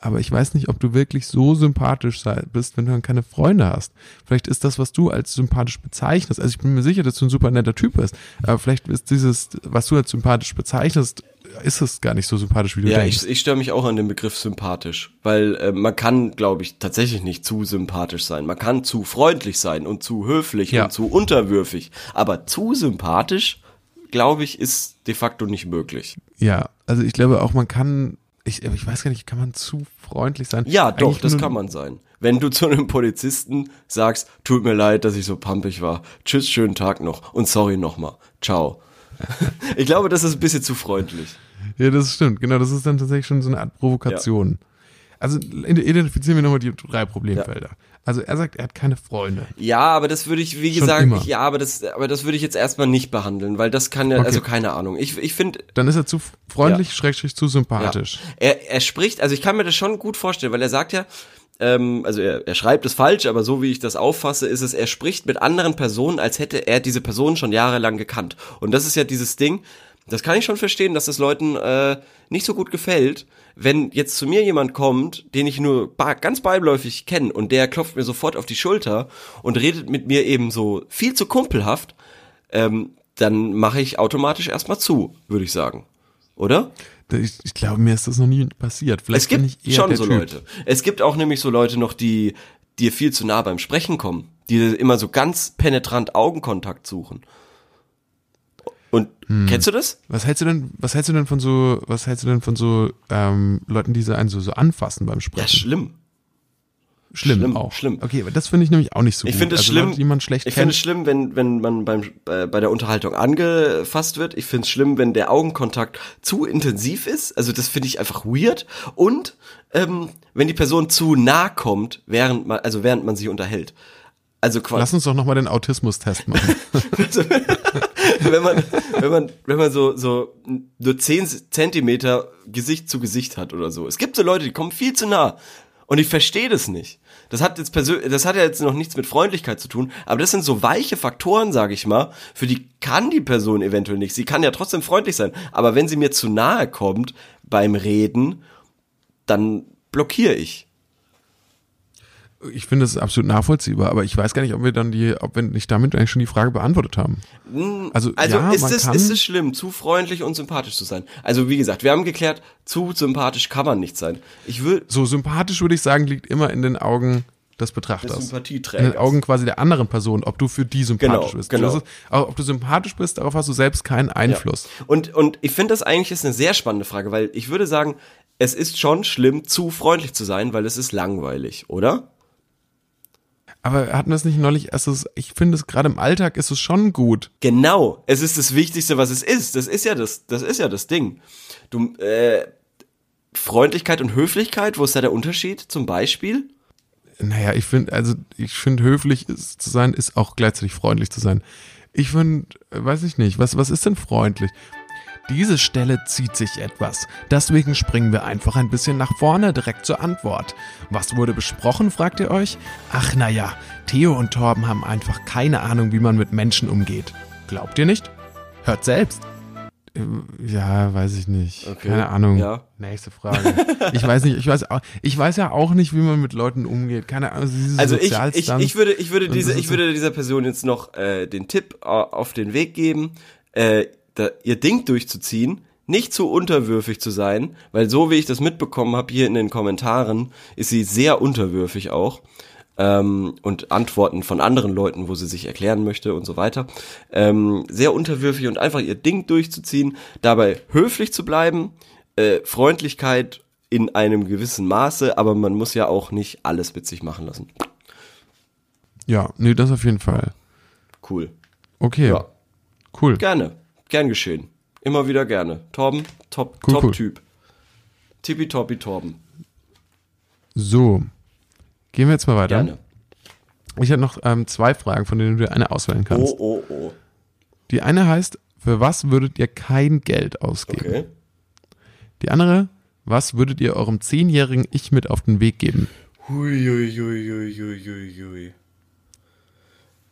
aber ich weiß nicht, ob du wirklich so sympathisch bist, wenn du dann keine Freunde hast. Vielleicht ist das, was du als sympathisch bezeichnest. Also ich bin mir sicher, dass du ein super netter Typ bist, aber vielleicht ist dieses, was du als sympathisch bezeichnest, ist es gar nicht so sympathisch, wie du Ja, denkst. ich, ich störe mich auch an den Begriff sympathisch, weil äh, man kann, glaube ich, tatsächlich nicht zu sympathisch sein. Man kann zu freundlich sein und zu höflich Ja. und zu unterwürfig, aber zu sympathisch, glaube ich, ist de facto nicht möglich. ja, also ich glaube auch, man kann, ich, ich weiß gar nicht, kann man zu freundlich sein? Ja, doch, Eigentlich das nur- kann man sein. Wenn du zu einem Polizisten sagst, tut mir leid, dass ich so pampig war. Tschüss, schönen Tag noch und sorry nochmal. Ciao. ich glaube, das ist ein bisschen zu freundlich. Ja, das stimmt. Genau, das ist dann tatsächlich schon so eine Art Provokation. Also identifizieren wir nochmal die drei Problemfelder. Also er sagt, er hat keine Freunde. Ja, aber das würde ich, wie Schon gesagt, immer. ja, aber das, aber das würde ich jetzt erstmal nicht behandeln, weil das kann ja, Okay. also keine Ahnung. Ich, ich finde, Dann ist er zu freundlich, schrägstrich zu sympathisch. er, er spricht, also ich kann mir das schon gut vorstellen, weil er sagt ja, ähm, also er, er schreibt es falsch, aber so wie ich das auffasse, ist es, er spricht mit anderen Personen, als hätte er diese Person schon jahrelang gekannt. Und das ist ja dieses Ding, das kann ich schon verstehen, dass das Leuten äh, nicht so gut gefällt, wenn jetzt zu mir jemand kommt, den ich nur ganz beiläufig kenne und der klopft mir sofort auf die Schulter und redet mit mir eben so viel zu kumpelhaft, ähm, dann mache ich automatisch erstmal zu, würde ich sagen. Oder? Ich, ich glaube, mir ist das noch nie passiert. Vielleicht Es gibt bin ich eher schon so typ. Leute. Es gibt auch nämlich so Leute noch, die dir viel zu nah beim Sprechen kommen, die immer so ganz penetrant Augenkontakt suchen. Und Hm. kennst du das? Was hältst du denn, was hältst du denn von so, was hältst du denn von so ähm, Leuten, die so einen so, so anfassen beim Ja, Sprechen? schlimm. schlimm, schlimm, auch. schlimm. Okay, aber das finde ich nämlich auch nicht so Ich gut. finde es also schlimm. Schlecht ich finde es schlimm, wenn wenn man beim äh, bei der Unterhaltung angefasst wird. Ich finde es schlimm, wenn der Augenkontakt zu intensiv ist. Also das finde ich einfach weird. Und ähm, wenn die Person zu nah kommt, während man also während man sich unterhält. Also quasi. Lass uns doch nochmal den Autismus-Test machen. wenn man, wenn man, wenn man so, so nur 10 Zentimeter Gesicht zu Gesicht hat oder so. Es gibt so Leute, die kommen viel zu nah. Und ich verstehe das nicht. Das hat jetzt persönlich, das hat ja jetzt noch nichts mit Freundlichkeit zu tun, aber das sind so weiche Faktoren, sage ich mal, für die kann die Person eventuell nicht. Sie kann ja trotzdem freundlich sein, aber wenn sie mir zu nahe kommt beim Reden, dann blockiere ich. Ich finde das absolut nachvollziehbar, aber ich weiß gar nicht, ob wir dann die, ob wir nicht damit eigentlich schon die Frage beantwortet haben. Also, Also ja, ist, es, ist es schlimm, zu freundlich und sympathisch zu sein? Also wie gesagt, wir haben geklärt, zu sympathisch kann man nicht sein. Ich will, so sympathisch würde ich sagen, liegt immer in den Augen des Betrachters. Des in Sympathieträgers. den Augen quasi der anderen Person, ob du für die sympathisch Genau, bist. genau. Auch ob du sympathisch bist, darauf hast du selbst keinen Einfluss. Und, und ich finde das eigentlich ist eine sehr spannende Frage, weil ich würde sagen, es ist schon schlimm, zu freundlich zu sein, weil es ist langweilig, oder? Aber hatten wir es nicht neulich, ist, ich finde es gerade im Alltag ist es schon gut. Genau, es ist das Wichtigste, was es ist. Das ist ja das, das ist ja das Ding. Du, äh, Freundlichkeit und Höflichkeit, wo ist da der Unterschied zum Beispiel? Naja, ich finde, also ich finde, höflich ist, zu sein, ist auch gleichzeitig freundlich zu sein. Ich finde, äh, weiß ich nicht, was, was ist denn freundlich? Diese Stelle zieht sich etwas. Deswegen springen wir einfach ein bisschen nach vorne direkt zur Antwort. Was wurde besprochen, fragt ihr euch? Ach naja, Theo und Torben haben einfach keine Ahnung, wie man mit Menschen umgeht. Glaubt ihr nicht? Hört selbst. Ähm, Ja, weiß ich nicht. Okay, Keine Ahnung. ja. Nächste Frage. Ich weiß nicht, ich weiß, auch, ich weiß ja auch nicht, wie man mit Leuten umgeht. Keine Ahnung. diese Also ich, ich, ich würde, ich würde diese, ich würde dieser Person jetzt noch äh, den Tipp äh, auf den Weg geben, äh, da, ihr Ding durchzuziehen, nicht zu unterwürfig zu sein, weil so wie ich das mitbekommen habe hier in den Kommentaren, ist sie sehr unterwürfig auch ähm, und Antworten von anderen Leuten, wo sie sich erklären möchte und so weiter. Ähm, sehr unterwürfig und einfach ihr Ding durchzuziehen, dabei höflich zu bleiben, äh, Freundlichkeit in einem gewissen Maße, aber man muss ja auch nicht alles mit sich machen lassen. Ja, nee, das auf jeden Fall. Cool. Okay, Ja. cool. Gerne. Gern geschehen. Immer wieder gerne. Torben, top, Cool, top cool. Typ. Tippitoppi Torben. So, gehen wir jetzt mal weiter. Gerne. Ich habe noch ähm, zwei Fragen, von denen du eine auswählen kannst. Oh, oh, oh. Die eine heißt, für was würdet ihr kein Geld ausgeben? Okay. Die andere, was würdet ihr eurem zehnjährigen Ich mit auf den Weg geben? Hui, hui, hui, hui, hui, hui, hui.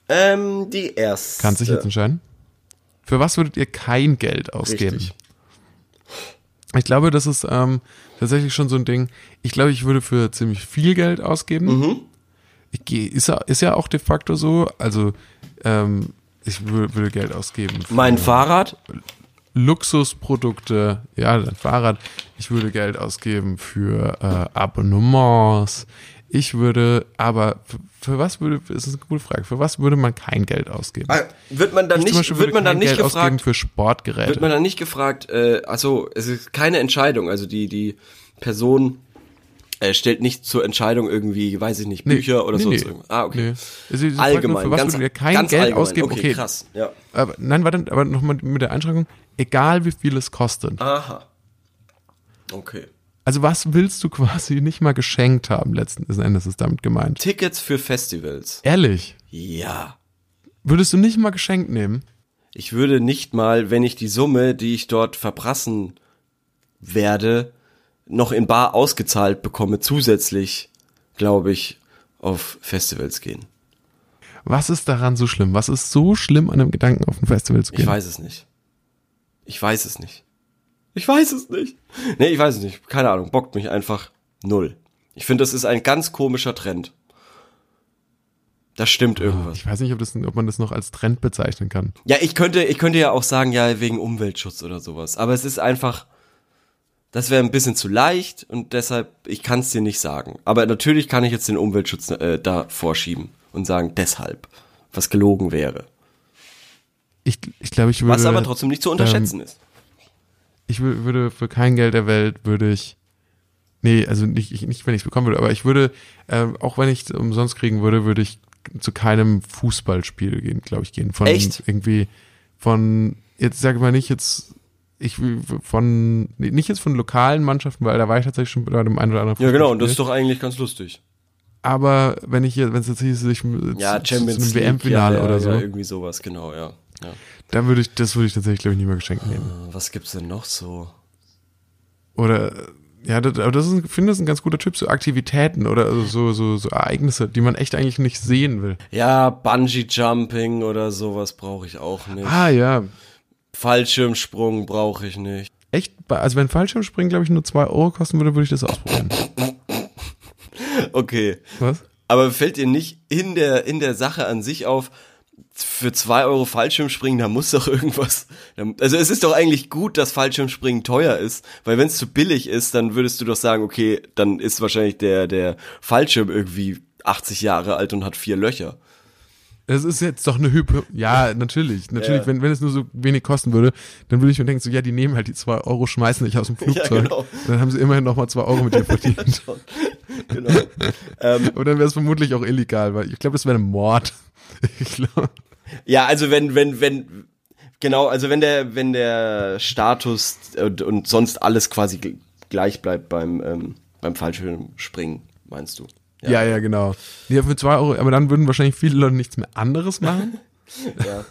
Ähm, die erste. Kannst dich jetzt entscheiden? Für was würdet ihr kein Geld ausgeben? Richtig. Ich glaube, das ist ähm, tatsächlich schon so ein Ding. Ich glaube, ich würde für ziemlich viel Geld ausgeben. Mhm. Ich geh, ist, ja, ist ja auch de facto so. Also, ähm, ich wür- würde Geld ausgeben. Für Mein Fahrrad? Luxusprodukte, ja, dein Fahrrad. Ich würde Geld ausgeben für äh, Abonnements. Ich würde, aber für, für was würde, ist eine gute Frage, für was würde man kein Geld ausgeben? Ah, Wird man dann Ich nicht, wird man dann nicht Geld gefragt, für Sportgeräte. wird man dann nicht gefragt, äh, also es ist keine Entscheidung, also die, die Person äh, stellt nicht zur Entscheidung irgendwie, weiß ich nicht, Bücher oder nee, sonst nee. irgendwas. Ah, okay. Nee. Also, Allgemein, für was ganz, ihr kein Geld allgemein. ausgeben? Okay, Okay, krass, ja. Aber, nein, warte, aber nochmal mit der Einschränkung, egal wie viel es kostet. Aha. Okay. Also was willst du quasi nicht mal geschenkt haben, letzten Endes ist damit gemeint. Tickets für Festivals. Ehrlich, Ja. würdest du nicht mal geschenkt nehmen? Ich würde nicht mal, wenn ich die Summe, die ich dort verprassen werde, noch in Bar ausgezahlt bekomme, zusätzlich, glaube ich, auf Festivals gehen. Was ist daran so schlimm? Was ist so schlimm an dem Gedanken, auf ein Festival zu Ich gehen? weiß es nicht. Ich weiß es nicht. Ich weiß es nicht. Nee, ich weiß es nicht. Keine Ahnung. Bockt mich einfach null. Ich finde, das ist ein ganz komischer Trend. Da stimmt irgendwas. Ich weiß nicht, ob, das, ob man das noch als Trend bezeichnen kann. Ja, ich könnte, ich könnte ja auch sagen, ja, wegen Umweltschutz oder sowas. Aber es ist einfach, das wäre ein bisschen zu leicht und deshalb, ich kann es dir nicht sagen. Aber natürlich kann ich jetzt den Umweltschutz äh, da vorschieben und sagen, deshalb, was gelogen wäre. Ich, ich glaube, ich würde. Was aber trotzdem nicht zu unterschätzen ist. Ich wür- würde für kein Geld der Welt würde ich nee also nicht ich, nicht wenn ich es bekommen würde aber ich würde ähm, auch wenn ich es umsonst kriegen würde würde ich zu keinem Fußballspiel gehen glaube ich gehen von Echt? irgendwie von jetzt sage mal nicht jetzt ich von nicht jetzt von lokalen Mannschaften weil da war ich tatsächlich schon bei dem einen oder anderen Ja, genau, und das ist doch eigentlich ganz lustig. aber wenn ich hier wenn es jetzt hieß ich Ja, zu, zu einem. WM-Finale ja, ja, oder so Ja, irgendwie sowas, genau, ja. Ja. dann würde ich das würde ich tatsächlich glaube ich nicht mehr geschenkt nehmen Was gibt's denn noch so? Oder ja, das, aber das ist, ich finde das ein ganz guter Typ, so Aktivitäten oder also so, so, so Ereignisse, die man echt eigentlich nicht sehen will. Ja, Bungee Jumping oder sowas brauche ich auch nicht. Ah ja, Fallschirmsprung brauche ich nicht. echt, also wenn Fallschirmspringen, glaube ich, nur zwei Euro kosten würde, würde ich das ausprobieren. Okay. Was? Aber fällt dir nicht in der, in der Sache an sich auf, für zwei Euro Fallschirmspringen, da muss doch irgendwas. Also es ist doch eigentlich gut, dass Fallschirmspringen teuer ist, weil wenn es zu billig ist, dann würdest du doch sagen, okay, dann ist wahrscheinlich der, der Fallschirm irgendwie 80 Jahre alt und hat vier Löcher. Es ist jetzt doch eine Hypo. Ja, natürlich. Natürlich, Ja. wenn, wenn es nur so wenig kosten würde, dann würde ich mir denken, so, ja, die nehmen halt die zwei Euro, schmeißen dich aus dem Flugzeug. genau. Dann haben sie immerhin nochmal zwei Euro mit dir verdient. genau. ähm, Aber dann wäre es vermutlich auch illegal, weil ich glaube, das wäre ein Mord. Ja, also wenn, wenn, wenn, genau, also wenn der, wenn der Status und, und sonst alles quasi gl- gleich bleibt beim, ähm, beim Fallschirmspringen, meinst du? Ja, ja, genau. Ja, für zwei Euro, aber dann würden wahrscheinlich viele Leute nichts mehr anderes machen. ja.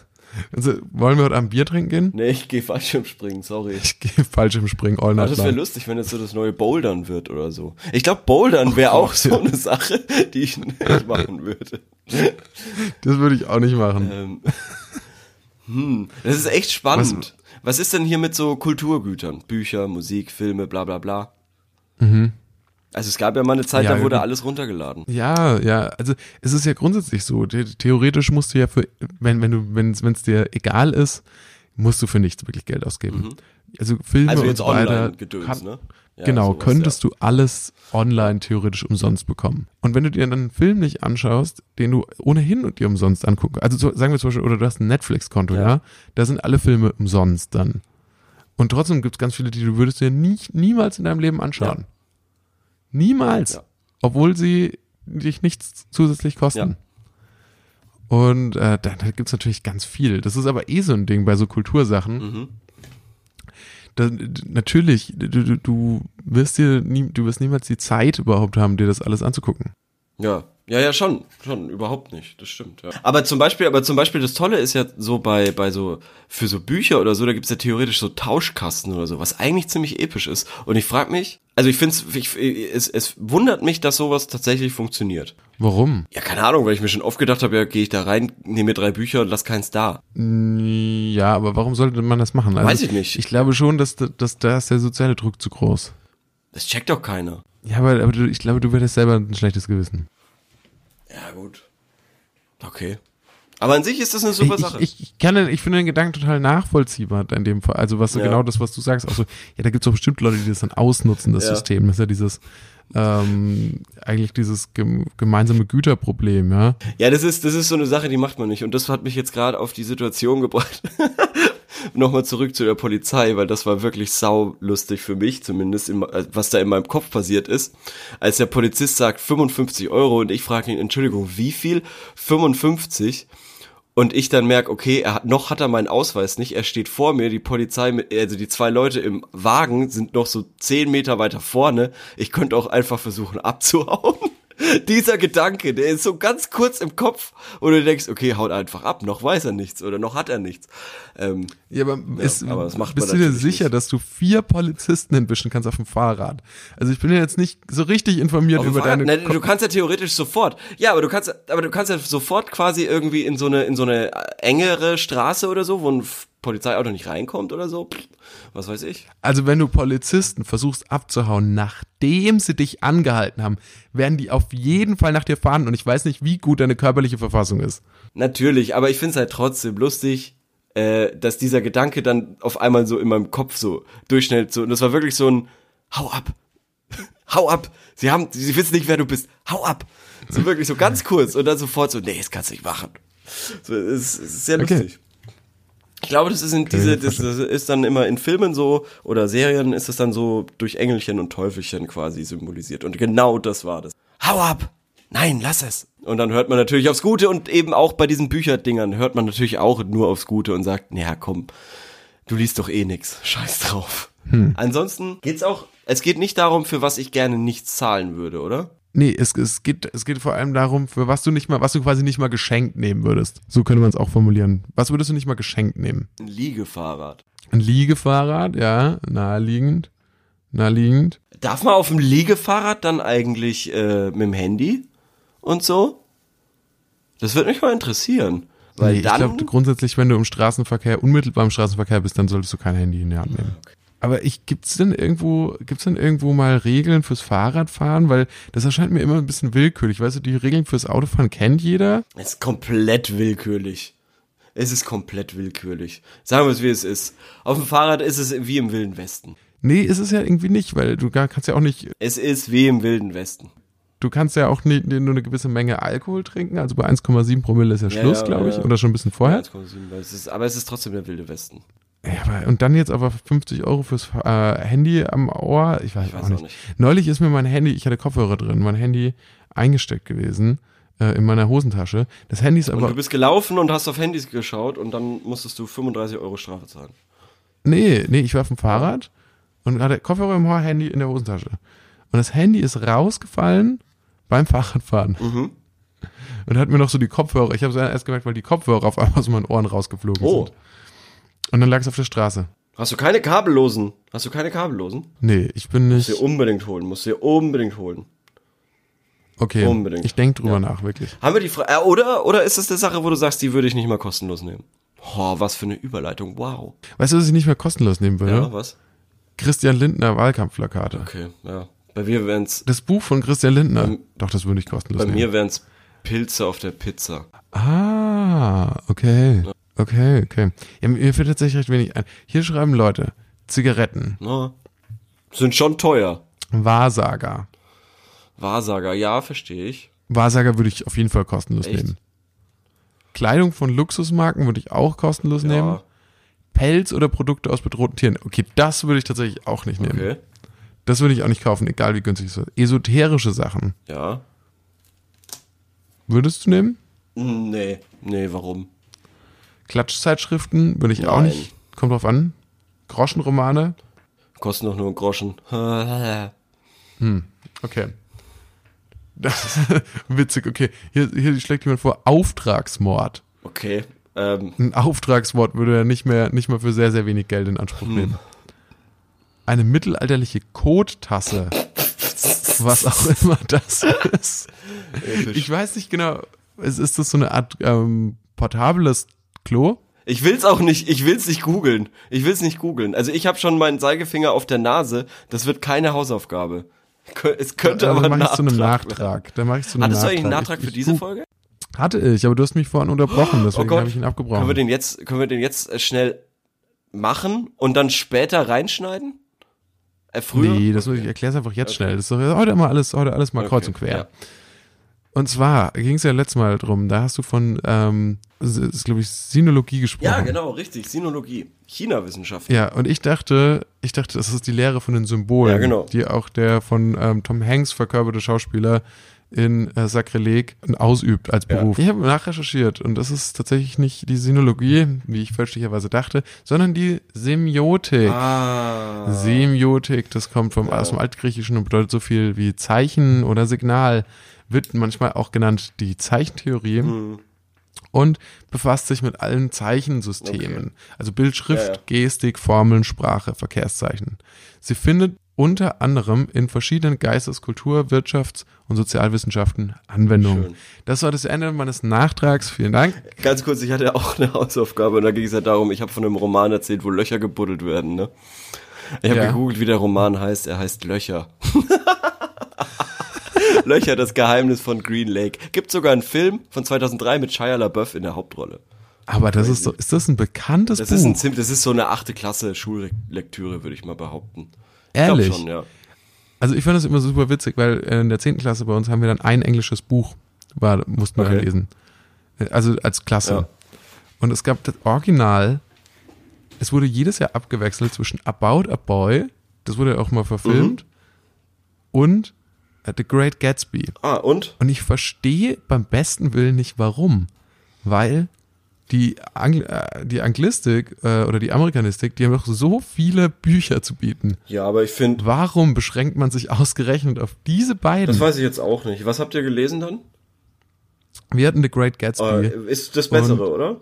Also, wollen wir heute Abend Bier trinken gehen? Nee, ich gehe Fallschirmspringen, sorry. Ich gehe Fallschirmspringen all Aber night das wäre lustig, wenn jetzt so das neue Bouldern wird oder so. Ich glaube, Bouldern wäre auch so eine Sache, die ich nicht machen würde. Das würde ich auch nicht machen. Ähm, hm, das ist echt spannend. Was, ist denn hier mit so Kulturgütern? Bücher, Musik, Filme, bla bla bla. Also es gab ja mal eine Zeit, Mhm. Ja, da wurde alles runtergeladen. Ja, ja, also es ist ja grundsätzlich so. The theoretisch musst du ja für, wenn, wenn du, wenn es dir egal ist, musst du für nichts wirklich Geld ausgeben. Also Filme Also und jetzt so weiter. Online-Gedöns, kann- ne? Ja, genau, sowas, könntest du alles online theoretisch umsonst bekommen. Und wenn du dir dann einen Film nicht anschaust, den du ohnehin dir umsonst angucken, also so, sagen wir zum Beispiel, oder du hast ein Netflix-Konto, ja. Ja. da sind alle Filme umsonst dann. Und trotzdem gibt es ganz viele, die du würdest dir nie, niemals in deinem Leben anschauen. Niemals. Ja. Obwohl sie dich nichts zusätzlich kosten. Und äh, da, da gibt es natürlich ganz viel. Das ist aber eh so ein Ding bei so Kultursachen. Mhm. Da, natürlich, du, du, du wirst dir nie, du wirst niemals die Zeit überhaupt haben, dir das alles anzugucken. Ja, ja, ja, schon, schon, überhaupt nicht, das stimmt, ja. Aber zum Beispiel, aber zum Beispiel das Tolle ist ja so bei, bei so, für so Bücher oder so, da gibt's ja theoretisch so Tauschkasten oder so, was eigentlich ziemlich episch ist. Und ich frag mich, also ich find's, ich, es, es wundert mich, dass sowas tatsächlich funktioniert. Warum? Ja, keine Ahnung, weil ich mir schon oft gedacht habe, ja, gehe ich da rein, nehme mir drei Bücher und lass keins da. Ja, aber warum sollte man das machen? Also, Weiß ich nicht. Ich glaube schon, dass, dass da ist der soziale Druck zu groß. Das checkt doch keiner. Ja, aber, aber du, ich glaube, du hättest selber ein schlechtes Gewissen. Ja, gut. Okay. Aber an sich ist das eine super ich, Sache. Ich, ich, kann, den- ich finde den Gedanken total nachvollziehbar in dem Fall. Also was Ja. genau das, was du sagst, auch so, ja, da gibt es auch bestimmt Leute, die das dann ausnutzen, das Ja. System. Das ist ja dieses, ähm, eigentlich dieses gem gemeinsame Güterproblem, ja. Ja, das ist, das ist so eine Sache, die macht man nicht. Und das hat mich jetzt gerade auf die Situation gebracht. Nochmal zurück zu der Polizei, weil das war wirklich saulustig für mich, zumindest, im, äh, was da in meinem Kopf passiert ist. Als der Polizist sagt 55 Euro und ich frage ihn, Entschuldigung, wie viel? 55? Und ich dann merke, okay, er hat, noch hat er meinen Ausweis nicht, er steht vor mir, die Polizei, mit, also die zwei Leute im Wagen sind noch so 10 Meter weiter vorne. Ich könnte auch einfach versuchen abzuhauen. Dieser Gedanke, der ist so ganz kurz im Kopf und du denkst, okay, haut einfach ab, noch weiß er nichts oder noch hat er nichts. Ähm, Ja, aber, ist, aber das macht bist du dir sicher, nicht. dass du vier Polizisten entwischen kannst auf dem Fahrrad? Also ich bin ja jetzt nicht so richtig informiert über Fahrrad? deine... Nein, du kannst ja theoretisch sofort. Ja, aber du kannst, aber du kannst ja sofort quasi irgendwie in so eine, in so eine engere Straße oder so, wo ein Polizeiauto nicht reinkommt oder so. Was weiß ich. Also wenn du Polizisten versuchst abzuhauen, nachdem sie dich angehalten haben, werden die auf jeden Fall nach dir fahren und ich weiß nicht, wie gut deine körperliche Verfassung ist. Natürlich, aber ich find's halt trotzdem lustig, äh, dass dieser Gedanke dann auf einmal so in meinem Kopf so durchschnellt. So, und das war wirklich so ein Hau ab! Hau ab! Sie haben, sie wissen nicht, wer du bist. Hau ab! So wirklich so ganz kurz und dann sofort so, nee, das kannst du nicht machen. So, es, es ist sehr Okay. Ich glaube, das ist in diese, das, das ist dann immer in Filmen so oder Serien ist es dann so durch Engelchen und Teufelchen quasi symbolisiert. Und genau das war das. Hau ab! Nein, lass es! Und dann hört man natürlich aufs Gute und eben auch bei diesen Bücherdingern hört man natürlich auch nur aufs Gute und sagt, naja, komm, du liest doch eh nix. Scheiß drauf. Ansonsten geht's auch, es geht nicht darum, für was ich gerne nichts zahlen würde, oder? Nee, es, es, geht, es geht vor allem darum, für was du nicht mal, was du quasi nicht mal geschenkt nehmen würdest. So könnte man es auch formulieren. Was würdest du nicht mal geschenkt nehmen? Ein Liegefahrrad. Ein Liegefahrrad, ja, naheliegend. Naheliegend. Darf man auf dem Liegefahrrad dann eigentlich äh, mit dem Handy und so? Das würde mich mal interessieren. Weil Nee, ich glaube grundsätzlich, wenn du im Straßenverkehr, unmittelbar im Straßenverkehr bist, dann solltest du kein Handy in die Hand nehmen. Aber ich, gibt's denn irgendwo, gibt's denn irgendwo mal Regeln fürs Fahrradfahren? Weil das erscheint mir immer ein bisschen willkürlich. Weißt du, die Regeln fürs Autofahren kennt jeder. Es ist komplett willkürlich. Es ist komplett willkürlich. Sagen wir es, wie es ist. Auf dem Fahrrad ist es wie im Wilden Westen. Nee, ist es ja irgendwie nicht, weil du gar kannst ja auch nicht, Es ist wie im Wilden Westen. du kannst ja auch nie, nur eine gewisse Menge Alkohol trinken. Also bei 1,7 Promille ist ja Ja, Schluss, ja, glaube ich. ja. Oder schon ein bisschen vorher. 1,7, weil es ist, aber es ist trotzdem der wilde Westen. Ja, und dann jetzt aber 50 Euro fürs äh, Handy am Ohr. Ich weiß, Ich weiß auch, nicht. auch nicht. Neulich ist mir mein Handy, ich hatte Kopfhörer drin, mein Handy eingesteckt gewesen äh, in meiner Hosentasche. Das Handy ist Und aber. du bist gelaufen und hast auf Handys geschaut und dann musstest du 35 Euro Strafe zahlen. Nee, nee, ich war auf dem Fahrrad und hatte Kopfhörer im Ohr, Handy in der Hosentasche. Und das Handy ist rausgefallen beim Fahrradfahren. Mhm. Und hat mir noch so die Kopfhörer, ich habe es erst gemerkt, weil die Kopfhörer auf einmal aus meinen Ohren rausgeflogen Oh. sind. Und dann lag es auf der Straße. Hast du keine kabellosen? Hast du keine kabellosen? Nee, ich bin Musst nicht. du dir unbedingt holen, musst du dir unbedingt holen. Okay, unbedingt. ich denke drüber nach, wirklich. Haben wir die Frage, äh, oder, oder ist das eine Sache, wo du sagst, die würde ich nicht mal kostenlos nehmen? Oh, was für eine Überleitung, wow. Weißt du, was ich nicht mehr kostenlos nehmen würde? Ja, was? Christian Lindner Wahlkampfplakate. Okay, ja. Bei mir wären's, Das Buch von Christian Lindner. Ähm, Doch, das würde ich kostenlos bei nehmen. mir wären's Pilze auf der Pizza. Ah, okay. Okay, okay. Ja, mir fällt tatsächlich recht wenig ein. Hier schreiben Leute, Zigaretten, Na, sind schon teuer. Wahrsager. Wahrsager, ja, verstehe ich. Wahrsager würde ich auf jeden Fall kostenlos Echt? nehmen. Kleidung von Luxusmarken würde ich auch kostenlos nehmen. Ja, Pelz oder Produkte aus bedrohten Tieren. Okay, das würde ich tatsächlich auch nicht nehmen. okay. Das würde ich auch nicht kaufen, egal wie günstig es ist. Esoterische Sachen. Ja. Würdest du nehmen? Hm, Nee, nee, warum? Klatschzeitschriften würde ich auch Nein. nicht. Kommt drauf an. Groschenromane? Kosten doch nur einen Groschen. Okay. Das ist witzig, okay. Hier, hier schlägt jemand vor, Auftragsmord. Okay, ähm, Ein Auftragsmord würde er nicht mehr, nicht mehr für sehr, sehr wenig Geld in Anspruch nehmen. Eine mittelalterliche Kottasse. Was auch immer das ist. Ich weiß nicht genau. Ist, ist das so eine Art ähm, portables Klo? Ich will's auch nicht, ich will's nicht googeln. Ich will's nicht googeln. Also ich habe schon meinen Zeigefinger auf der Nase. Das wird keine Hausaufgabe. Es könnte aber ein mache ich zu einem Nachtrag. werden. Nachtrag. Da mache ich zu einem Hattest du Nachtrag. eigentlich einen Nachtrag für ich diese Folge? Hatte ich, aber du hast mich vorhin unterbrochen, deswegen habe ich ihn abgebrochen. Oh Können wir den jetzt, können wir den jetzt äh, schnell machen und dann später reinschneiden? Äh, früher? Nee, das muss ich erkläre es einfach jetzt schnell. Das ist doch heute mal alles, heute alles mal kreuz Okay, und quer. ja. Und zwar ging es ja letztes Mal drum, da hast du von, ähm, ist glaube ich Sinologie gesprochen. Ja, genau, richtig. Sinologie. China-Wissenschaft. Ja, und ich dachte, ich dachte, das ist die Lehre von den Symbolen, Ja, genau. die auch der von ähm, Tom Hanks verkörperte Schauspieler in äh, Sakrileg ausübt als Ja. Beruf. Ich habe nachrecherchiert und das ist tatsächlich nicht die Sinologie, wie ich fälschlicherweise dachte, sondern die Semiotik. Ah. Semiotik, das kommt vom, aus dem Altgriechischen und bedeutet so viel wie Zeichen oder Signal, wird manchmal auch genannt die Zeichentheorie Hm. und befasst sich mit allen Zeichensystemen. Also Bildschrift, Ja, ja. Gestik, Formeln, Sprache, Verkehrszeichen. Sie findet unter anderem in verschiedenen Geistes-, Kultur-, Wirtschafts- und Sozialwissenschaften Anwendung. Schön. Das war das Ende meines Nachtrags. Vielen Dank. Ganz kurz, ich hatte auch eine Hausaufgabe und da ging es ja darum, ich habe von einem Roman erzählt, wo Löcher gebuddelt werden, ne? Ich habe Ja. gegoogelt, wie der Roman heißt. Er heißt Löcher. Löcher, das Geheimnis von Green Lake. Gibt sogar einen Film von 2003 mit Shia LaBeouf in der Hauptrolle. Aber das ist so, ist das ein bekanntes Das Buch? ist, ein, Zim- das ist so eine achte Klasse Schullektüre, würde ich mal behaupten. Ehrlich? Ich schon, ja. Also ich fand das immer super witzig, weil in der 10. Klasse bei uns haben wir dann ein englisches Buch, war, mussten wir Okay. lesen. Also als Klasse. Ja. Und es gab das Original, es wurde jedes Jahr abgewechselt zwischen About a Boy, das wurde ja auch mal verfilmt, Mhm. und The Great Gatsby. Ah, und? Und ich verstehe beim besten Willen nicht warum. Weil die, Angl äh, die Anglistik äh, oder die Amerikanistik, die haben doch so viele Bücher zu bieten. Ja, aber ich finde, Warum beschränkt man sich ausgerechnet auf diese beiden? das weiß ich jetzt auch nicht. Was habt ihr gelesen dann? Wir hatten The Great Gatsby. Äh, ist das Bessere, oder?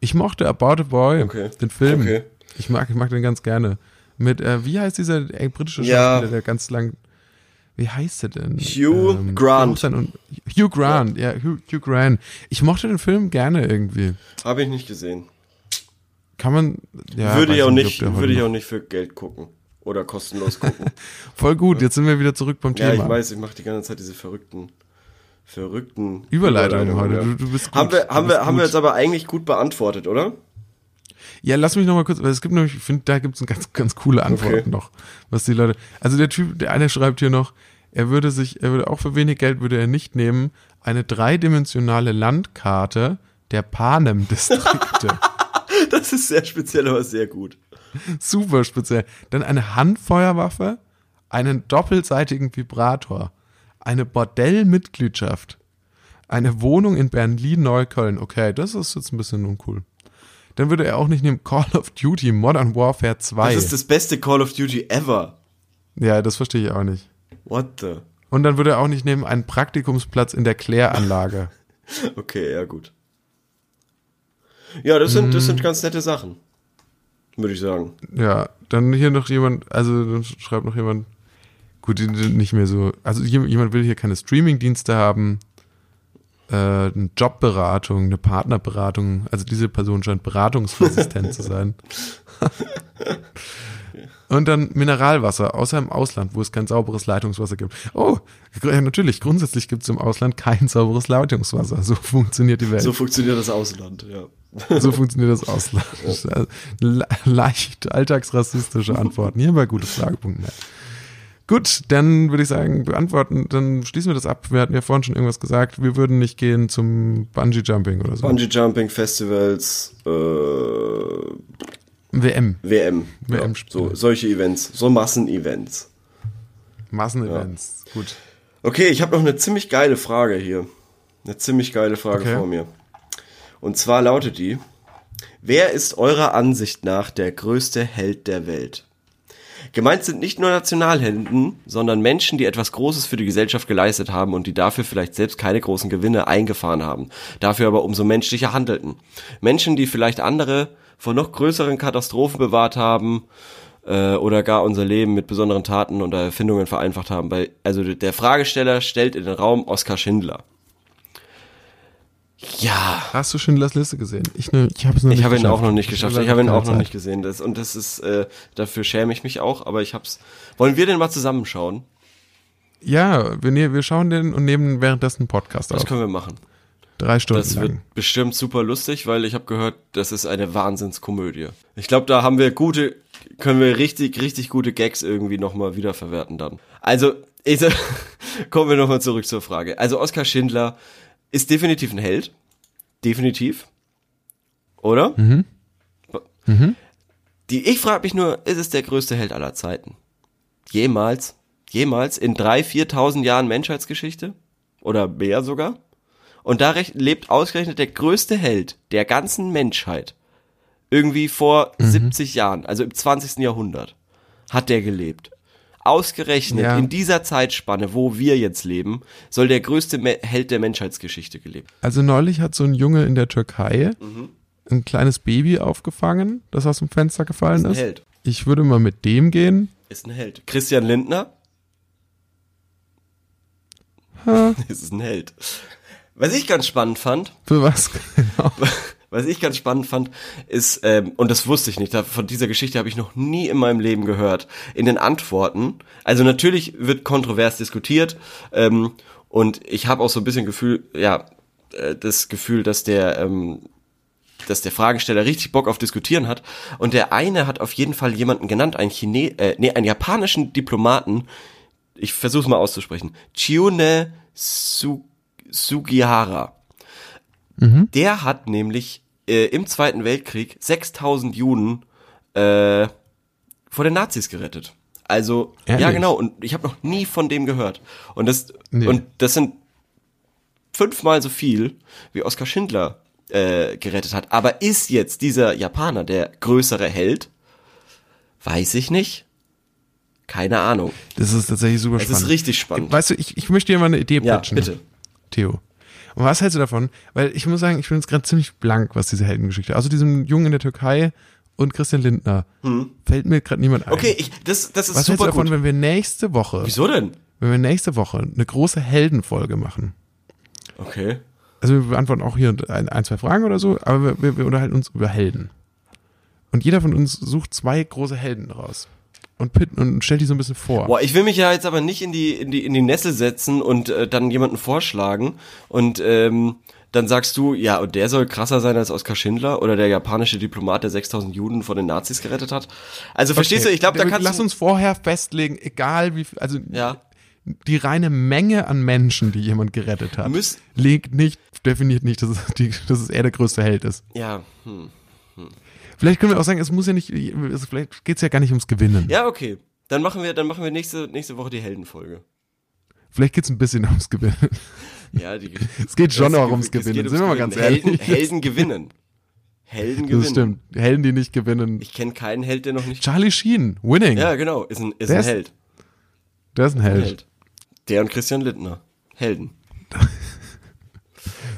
ich mochte About a Boy, Okay. den Film. Okay. Ich mag, ich mag den ganz gerne. Mit, äh, wie heißt dieser äh, britische Ja. Schauspieler, der ganz lang, wie heißt er denn? Hugh Grant. Berufssein Und, Hugh Grant, ja, Hugh, Hugh Grant. Ich mochte den Film gerne irgendwie. Habe ich nicht gesehen. Kann man, ja. würde ich auch nicht, heute würde ich auch nicht für Geld gucken. Oder kostenlos gucken. Voll gut, jetzt sind wir wieder zurück beim ja, Thema. ich weiß, ich mache die ganze Zeit diese verrückten, verrückten Überleitung heute. ja. Du, du bist gut. Haben wir, haben wir, haben wir gut. jetzt aber eigentlich gut beantwortet, oder? Ja, lass mich noch mal kurz, weil es gibt nämlich, ich finde, da gibt es ganz, ganz coole Antworten Okay. noch, was die Leute, also der Typ, der eine schreibt hier noch, er würde sich, er würde auch für wenig Geld würde er nicht nehmen, eine dreidimensionale Landkarte der Panem-Distrikte. Das ist sehr speziell, aber sehr gut. Super speziell. Dann eine Handfeuerwaffe, einen doppelseitigen Vibrator, eine Bordellmitgliedschaft, eine Wohnung in Berlin-Neukölln. Okay, das ist jetzt ein bisschen uncool. Dann würde er auch nicht nehmen Call of Duty Modern Warfare 2. Das ist das beste Call of Duty ever. ja, das verstehe ich auch nicht. What the? Und dann würde er auch nicht nehmen einen Praktikumsplatz in der Kläranlage. Okay, ja gut. Ja, das sind, das Mm. sind ganz nette Sachen. Würde ich sagen. Ja, dann hier noch jemand, also dann schreibt noch jemand, gut, nicht mehr so, also jem- jemand will hier keine Streamingdienste haben, äh, eine Jobberatung, eine Partnerberatung, also diese Person scheint beratungsresistent zu sein. Und dann Mineralwasser, außer im Ausland, wo es kein sauberes Leitungswasser gibt. Oh, ja, natürlich, grundsätzlich gibt es im Ausland kein sauberes Leitungswasser. So funktioniert die Welt. So funktioniert das Ausland, ja. So funktioniert das Ausland. Ist also le- leicht alltagsrassistische Antworten hier bei gutefrage.net. Gut, dann würde ich sagen, beantworten, dann schließen wir das ab. Wir hatten ja vorhin schon irgendwas gesagt, wir würden nicht gehen zum Bungee Jumping oder so. Bungee Jumping Festivals, äh, WM, WM. Ja, WM so, solche Events, so Massenevents. Massenevents. Gut. Okay, ich habe noch eine ziemlich geile Frage hier. Eine ziemlich geile Frage Okay. vor mir. Und zwar lautet die: Wer ist eurer Ansicht nach der größte Held der Welt? Gemeint sind nicht nur Nationalhelden, sondern Menschen, die etwas Großes für die Gesellschaft geleistet haben und die dafür vielleicht selbst keine großen Gewinne eingefahren haben, dafür aber umso menschlicher handelten. Menschen, die vielleicht andere vor noch größeren Katastrophen bewahrt haben äh, oder gar unser Leben mit besonderen Taten oder Erfindungen vereinfacht haben. Bei, also der Fragesteller stellt in den Raum Oskar Schindler. Ja, Hast du Schindlers Liste gesehen? Ich, ne, ich habe es noch nicht ich habe ihn geschafft. auch noch nicht geschafft. Ich habe ihn auch noch nicht gesehen. Das, und das ist, äh, dafür schäme ich mich auch, aber ich hab's. Wollen wir den mal zusammenschauen? Ja, wir, ne- wir schauen den und nehmen währenddessen einen Podcast Das auf. können wir machen. Drei Stunden Das wird lang. bestimmt super lustig, weil ich habe gehört, das ist eine Wahnsinnskomödie. Ich glaube, da haben wir gute, können wir richtig, richtig gute Gags irgendwie nochmal wiederverwerten dann. Also, ich, kommen wir nochmal zurück zur Frage. Also Oskar Schindler ist definitiv ein Held. Definitiv. Oder? Mhm. Die, ich frage mich nur, ist es der größte Held aller Zeiten? Jemals? Jemals? In drei, viertausend Jahren Menschheitsgeschichte? Oder mehr sogar? Und da lebt ausgerechnet der größte Held der ganzen Menschheit. Irgendwie vor Mhm. 70 Jahren, also im 20. Jahrhundert, hat der gelebt. Ausgerechnet Ja. in dieser Zeitspanne, wo wir jetzt leben, soll der größte Me Held der Menschheitsgeschichte gelebt. Also neulich hat so ein Junge in der Türkei Mhm. ein kleines Baby aufgefangen, das aus dem Fenster gefallen Ist ein ist. Held. Ich würde mal mit dem gehen. Ist ein Held. Christian Lindner? ist ein Held. Was ich ganz spannend fand, Für was? Genau. was ich ganz spannend fand, ist, ähm, und das wusste ich nicht, da- von dieser Geschichte habe ich noch nie in meinem Leben gehört, in den Antworten, also natürlich wird kontrovers diskutiert, ähm, und ich habe auch so ein bisschen Gefühl, ja, äh, das Gefühl, dass der, ähm, dass der Fragesteller richtig Bock auf Diskutieren hat. Und der eine hat auf jeden Fall jemanden genannt, einen Chine äh, nee, einen japanischen Diplomaten. Ich versuche mal auszusprechen. Chiune Su Sugihara. Der hat nämlich äh, im Zweiten Weltkrieg 6000 Juden äh, vor den Nazis gerettet. Also ja Ehrlich? genau. Und ich habe noch nie von dem gehört. Und das Nee. und das sind fünfmal so viel wie Oskar Schindler äh, gerettet hat. Aber ist jetzt dieser Japaner der größere Held? Weiß ich nicht. Keine Ahnung. Das ist tatsächlich super Es spannend. ist richtig spannend. Weißt du, ich, ich möchte dir mal eine Idee Ja, pitchen. bitte. Theo. Und was hältst du davon? Weil ich muss sagen, ich bin jetzt gerade ziemlich blank, was diese Heldengeschichte. Also diesem Jungen in der Türkei und Christian Lindner. Fällt mir gerade niemand ein. Hm. Okay, ich, das, das ist was hältst du super davon, gut. wenn wir nächste Woche, Wieso denn? wenn wir nächste Woche eine große Heldenfolge machen? Okay. Also wir beantworten auch hier ein, ein zwei Fragen oder so, aber wir, wir, wir unterhalten uns über Helden. Und jeder von uns sucht zwei große Helden raus. Und, pit, und stellt die so ein bisschen vor. Boah, ich will mich ja jetzt aber nicht in die, in die, in die Nessel setzen und äh, dann jemanden vorschlagen und ähm, dann sagst du, ja, und der soll krasser sein als Oskar Schindler oder der japanische Diplomat, der 6000 Juden vor den Nazis gerettet hat. Also verstehst du, ich glaube, da Okay, kannst Lass uns vorher festlegen, egal wie viel, also Ja. die reine Menge an Menschen, die jemand gerettet hat, legt nicht, definiert nicht, dass es, die, dass es er der größte Held ist. Ja, hm. Vielleicht können wir auch sagen, es muss ja nicht, also vielleicht geht's ja gar nicht ums Gewinnen. Ja, okay. Dann machen wir, dann machen wir nächste, nächste Woche die Heldenfolge. Vielleicht geht's ein bisschen ums Gewinnen. Ja, die, Es geht schon auch ums es geht Gewinnen, ums sind wir mal ganz ehrlich. Helden, Helden gewinnen. Helden gewinnen. Das stimmt. Helden, die nicht gewinnen. Ich kenne keinen Held, der noch nicht. Charlie Sheen, Winning. Ja, genau, ist ein, ist Der ein Held. Der ist ein Ein Held. Held. Der und Christian Lindner. Helden.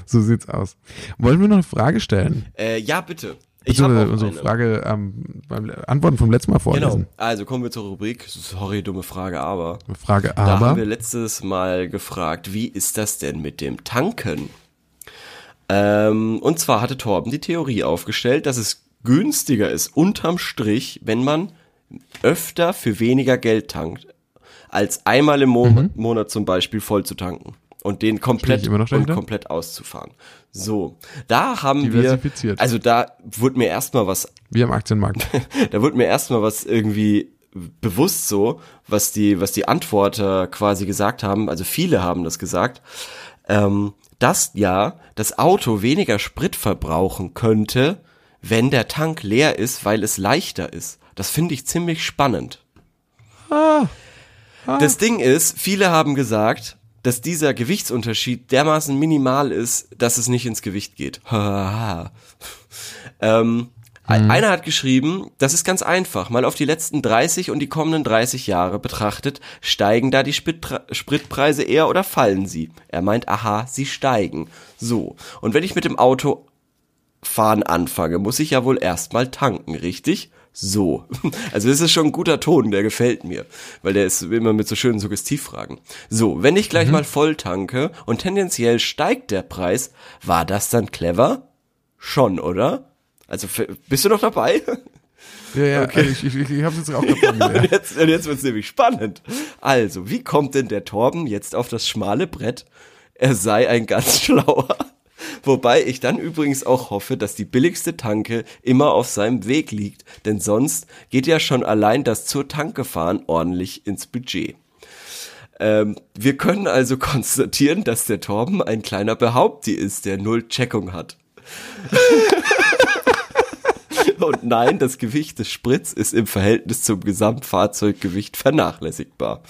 So sieht's aus. Wollen wir noch eine Frage stellen? Äh, ja, bitte. Ich hab Beziehungsweise auch unsere eine. Frage ähm, beim Antworten vom letzten Mal vorlesen. Genau. Also kommen wir zur Rubrik. Sorry, dumme Frage, aber. Frage Da haben aber. wir letztes Mal gefragt, wie ist das denn mit dem Tanken? Ähm, und zwar hatte Torben die Theorie aufgestellt, dass es günstiger ist, unterm Strich, wenn man öfter für weniger Geld tankt, als einmal im Mo Mhm. Monat zum Beispiel voll zu tanken und den komplett und komplett auszufahren. So, da haben wir, also da wurde mir erstmal was Wie am Aktienmarkt. da wurde mir erstmal was irgendwie bewusst so, was die, was die Antworter quasi gesagt haben, also viele haben das gesagt, ähm, dass ja das Auto weniger Sprit verbrauchen könnte, wenn der Tank leer ist, weil es leichter ist. Das finde ich ziemlich spannend. Das Ding ist, viele haben gesagt, dass dieser Gewichtsunterschied dermaßen minimal ist, dass es nicht ins Gewicht geht. ähm, ein- Einer hat geschrieben, das ist ganz einfach, mal auf die letzten 30 und die kommenden 30 Jahre betrachtet, steigen da die Spritpre Spritpreise eher oder fallen sie? Er meint, aha, sie steigen. So. Und wenn ich mit dem Auto fahren anfange, muss ich ja wohl erstmal tanken, richtig? So. Also das ist schon ein guter Ton, der gefällt mir, weil der ist immer mit so schönen Suggestivfragen. So, wenn ich gleich mal voll tanke und tendenziell steigt der Preis, war das dann clever? Schon, oder? Also bist du noch dabei? Ja, ja, also ich, ich, ich, hab's jetzt auch gerade Ja, und jetzt, und jetzt wird's nämlich spannend. Also, wie kommt denn der Torben jetzt auf das schmale Brett? Er sei ein ganz schlauer. Wobei ich dann übrigens auch hoffe, dass die billigste Tanke immer auf seinem Weg liegt, denn sonst geht ja schon allein das zur Tanke fahren ordentlich ins Budget. Ähm, wir können also konstatieren, dass der Torben ein kleiner Behaupti ist, der null Checkung hat. Und nein, das Gewicht des Spritz ist im Verhältnis zum Gesamtfahrzeuggewicht vernachlässigbar.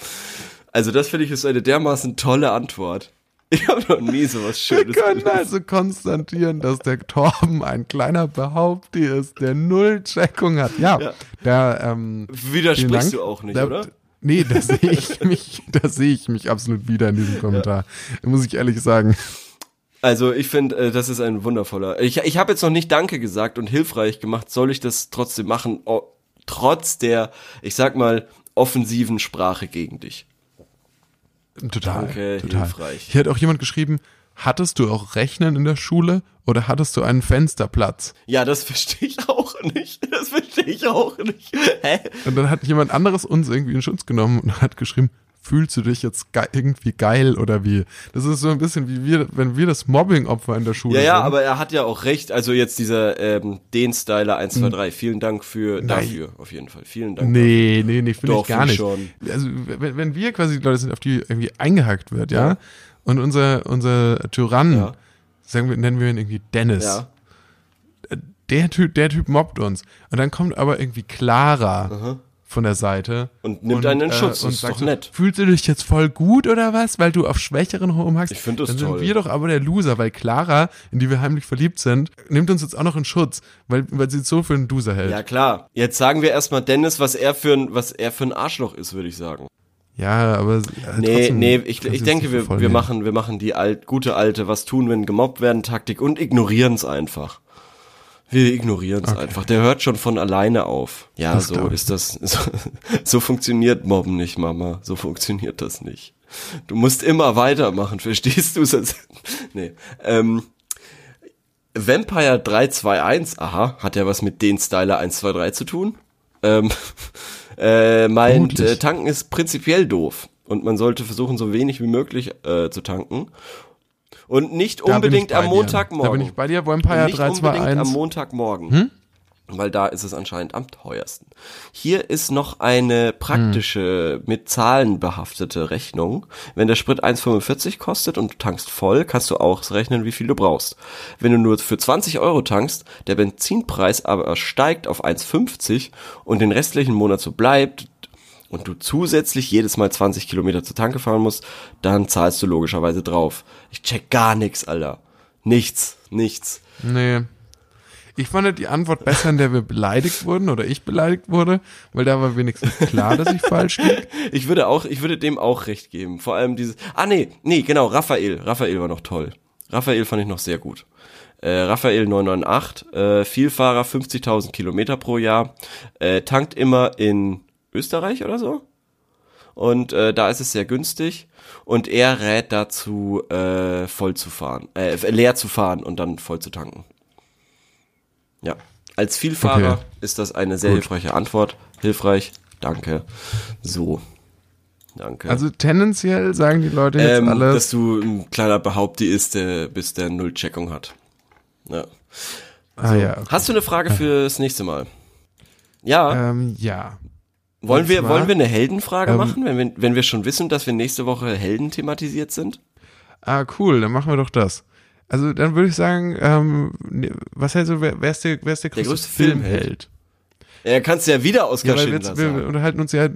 Also das finde ich ist eine dermaßen tolle Antwort. Ich habe noch nie so was Wir Schönes können gelesen. also konstatieren, dass der Torben ein kleiner Behaupti ist, der null Checkung hat. Ja, Ja. der ähm, Widersprichst du auch nicht, Da- oder? Nee, da sehe ich mich, da sehe ich mich absolut wieder in diesem Kommentar. Muss ich ehrlich sagen. Also ich finde, äh, das ist ein wundervoller. Ich, ich habe jetzt noch nicht Danke gesagt und hilfreich gemacht. Soll ich das trotzdem machen? Oh, trotz der, ich sag mal, offensiven Sprache gegen dich. Total, Danke, total. hilfreich. Hier hat auch jemand geschrieben, hattest du auch Rechnen in der Schule oder hattest du einen Fensterplatz? Ja, das verstehe ich auch nicht. Das verstehe ich auch nicht. Hä? Und dann hat jemand anderes uns irgendwie in Schutz genommen und hat geschrieben, fühlst du dich jetzt ge irgendwie geil oder wie? Das ist so ein bisschen wie wir, wenn wir das Mobbing-Opfer in der Schule Ja, ja, sind. aber er hat ja auch recht. Also jetzt dieser ähm, den Styler 123. Vielen Dank für dafür auf jeden Fall. Vielen Dank. Nee, nee, nee, finde ich gar nicht. Also wenn, wenn wir quasi die Leute sind, auf die irgendwie eingehackt wird, ja, und unser, unser Tyrann, Ja. sagen wir, nennen wir ihn irgendwie Dennis, Ja. der Typ, der Typ mobbt uns. Und dann kommt aber irgendwie Clara von der Seite. Und nimmt einen in Schutz. Das ist sagt doch so, nett. Fühlst du dich jetzt voll gut oder was, weil du auf Schwächeren rumhackst? Ich find das Dann toll. sind wir doch aber der Loser, weil Clara, in die wir heimlich verliebt sind, nimmt uns jetzt auch noch in Schutz, weil, weil sie so für einen Loser hält. Ja, klar. Jetzt sagen wir erstmal Dennis, was er für ein, was er für ein Arschloch ist, würde ich sagen. Ja, aber. Äh, Nee, trotzdem nee, ich, ich denke, wir, wir machen, wir machen die alt, gute alte, was tun, wenn gemobbt werden, Taktik und ignorieren es einfach. Wir ignorieren es einfach. Der hört schon von alleine auf. Ja, Das so ist das. So, so funktioniert Mobben nicht, Mama. So funktioniert das nicht. Du musst immer weitermachen, verstehst du? Nee. Ähm, Vampire 321, aha, hat ja was mit den Styler 123 zu tun? Ähm, äh, meint, äh, tanken ist prinzipiell doof. Und man sollte versuchen, so wenig wie möglich äh, zu tanken. Und nicht unbedingt am. Montagmorgen. Da bin ich bei dir, Vampire nicht unbedingt am 321. Montagmorgen. weil da ist es anscheinend am teuersten. Hier ist noch eine praktische, mit Zahlen behaftete Rechnung. Wenn der Sprit 1,45 kostet und du tankst voll, kannst du auch rechnen, wie viel du brauchst. Wenn du nur für 20 Euro tankst, der Benzinpreis aber steigt auf 1,50 und den restlichen Monat so bleibt, und du zusätzlich jedes Mal 20 Kilometer zur Tanke fahren musst, dann zahlst du logischerweise drauf. Ich check gar nichts, Alter. Nichts, nichts. Nee. Ich fand die Antwort besser, in der wir beleidigt wurden oder ich beleidigt wurde, weil da war wenigstens klar, dass ich falsch lieg. Ich würde auch, ich würde dem auch recht geben. Vor allem dieses, ah nee, nee, genau, Raphael. Raphael war noch toll. Raphael fand ich noch sehr gut. Äh, Raphael 998, äh, Vielfahrer, 50.000 Kilometer pro Jahr, äh, tankt immer in Österreich oder so. Und äh, da ist es sehr günstig. Und er rät dazu, äh, voll zu fahren, äh, leer zu fahren und dann voll zu tanken. Ja. Als Vielfahrer Okay. ist das eine sehr Gut. hilfreiche Antwort. Hilfreich. Danke. So. Danke. Also tendenziell sagen die Leute jetzt ähm, alle, dass du ein kleiner Behaupti ist, der bis der Nullcheckung hat. Ja. ah ja, okay. Hast du eine Frage fürs nächste Mal? Ja. ähm, ja. Wollen wir wollen wir eine Heldenfrage ähm, machen, wenn wir, wenn wir schon wissen, dass wir nächste Woche Helden thematisiert sind? Ah, cool, dann machen wir doch das. Also dann würde ich sagen, ähm, ne, was hältst du, wer, wer ist der, wer ist der größte, größte Filmheld? Filmheld. Ja, kannst du ja wieder Oskar Ja, weil wir, Schindler wir sagen. unterhalten uns ja,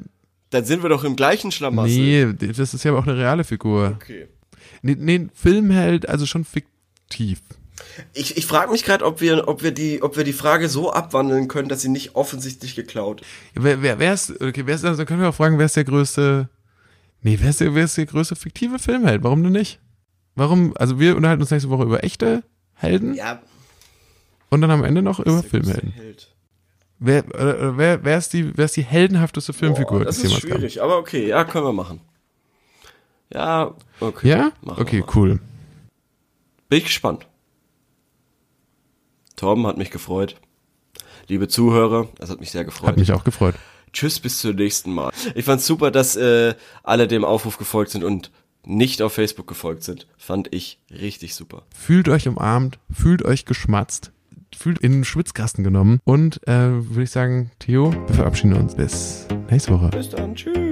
Dann sind wir doch im gleichen Schlamassel. nee, das ist ja auch eine reale Figur. Okay. Nee, nee Filmheld, also schon fiktiv. Ich, ich frage mich gerade, ob wir, ob wir die, ob wir die Frage so abwandeln können, dass sie nicht offensichtlich geklaut. Wer, wer, wer ist, okay, wer ist, also dann können wir auch fragen, wer ist der größte, nee, wer ist der, wer ist der größte fiktive Filmheld? Warum denn nicht? Warum, also wir unterhalten uns nächste Woche über echte Helden Ja, und dann am Ende noch über Filmhelden. Held. Wer, äh, wer, wer ist die, wer ist die heldenhafteste Filmfigur, Boah, das ist schwierig, aber okay, ja, können wir machen. Ja, okay. Ja? Okay, cool. Bin ich gespannt. Torben hat mich gefreut. Liebe Zuhörer, das hat mich sehr gefreut. Hat mich auch gefreut. Tschüss, bis zum nächsten Mal. Ich fand's super, dass äh, alle dem Aufruf gefolgt sind und nicht auf Facebook gefolgt sind. Fand ich richtig super. Fühlt euch umarmt, fühlt euch geschmatzt, fühlt in den Schwitzkasten genommen und äh, würde ich sagen, Theo, wir verabschieden uns bis nächste Woche. Bis dann, tschüss.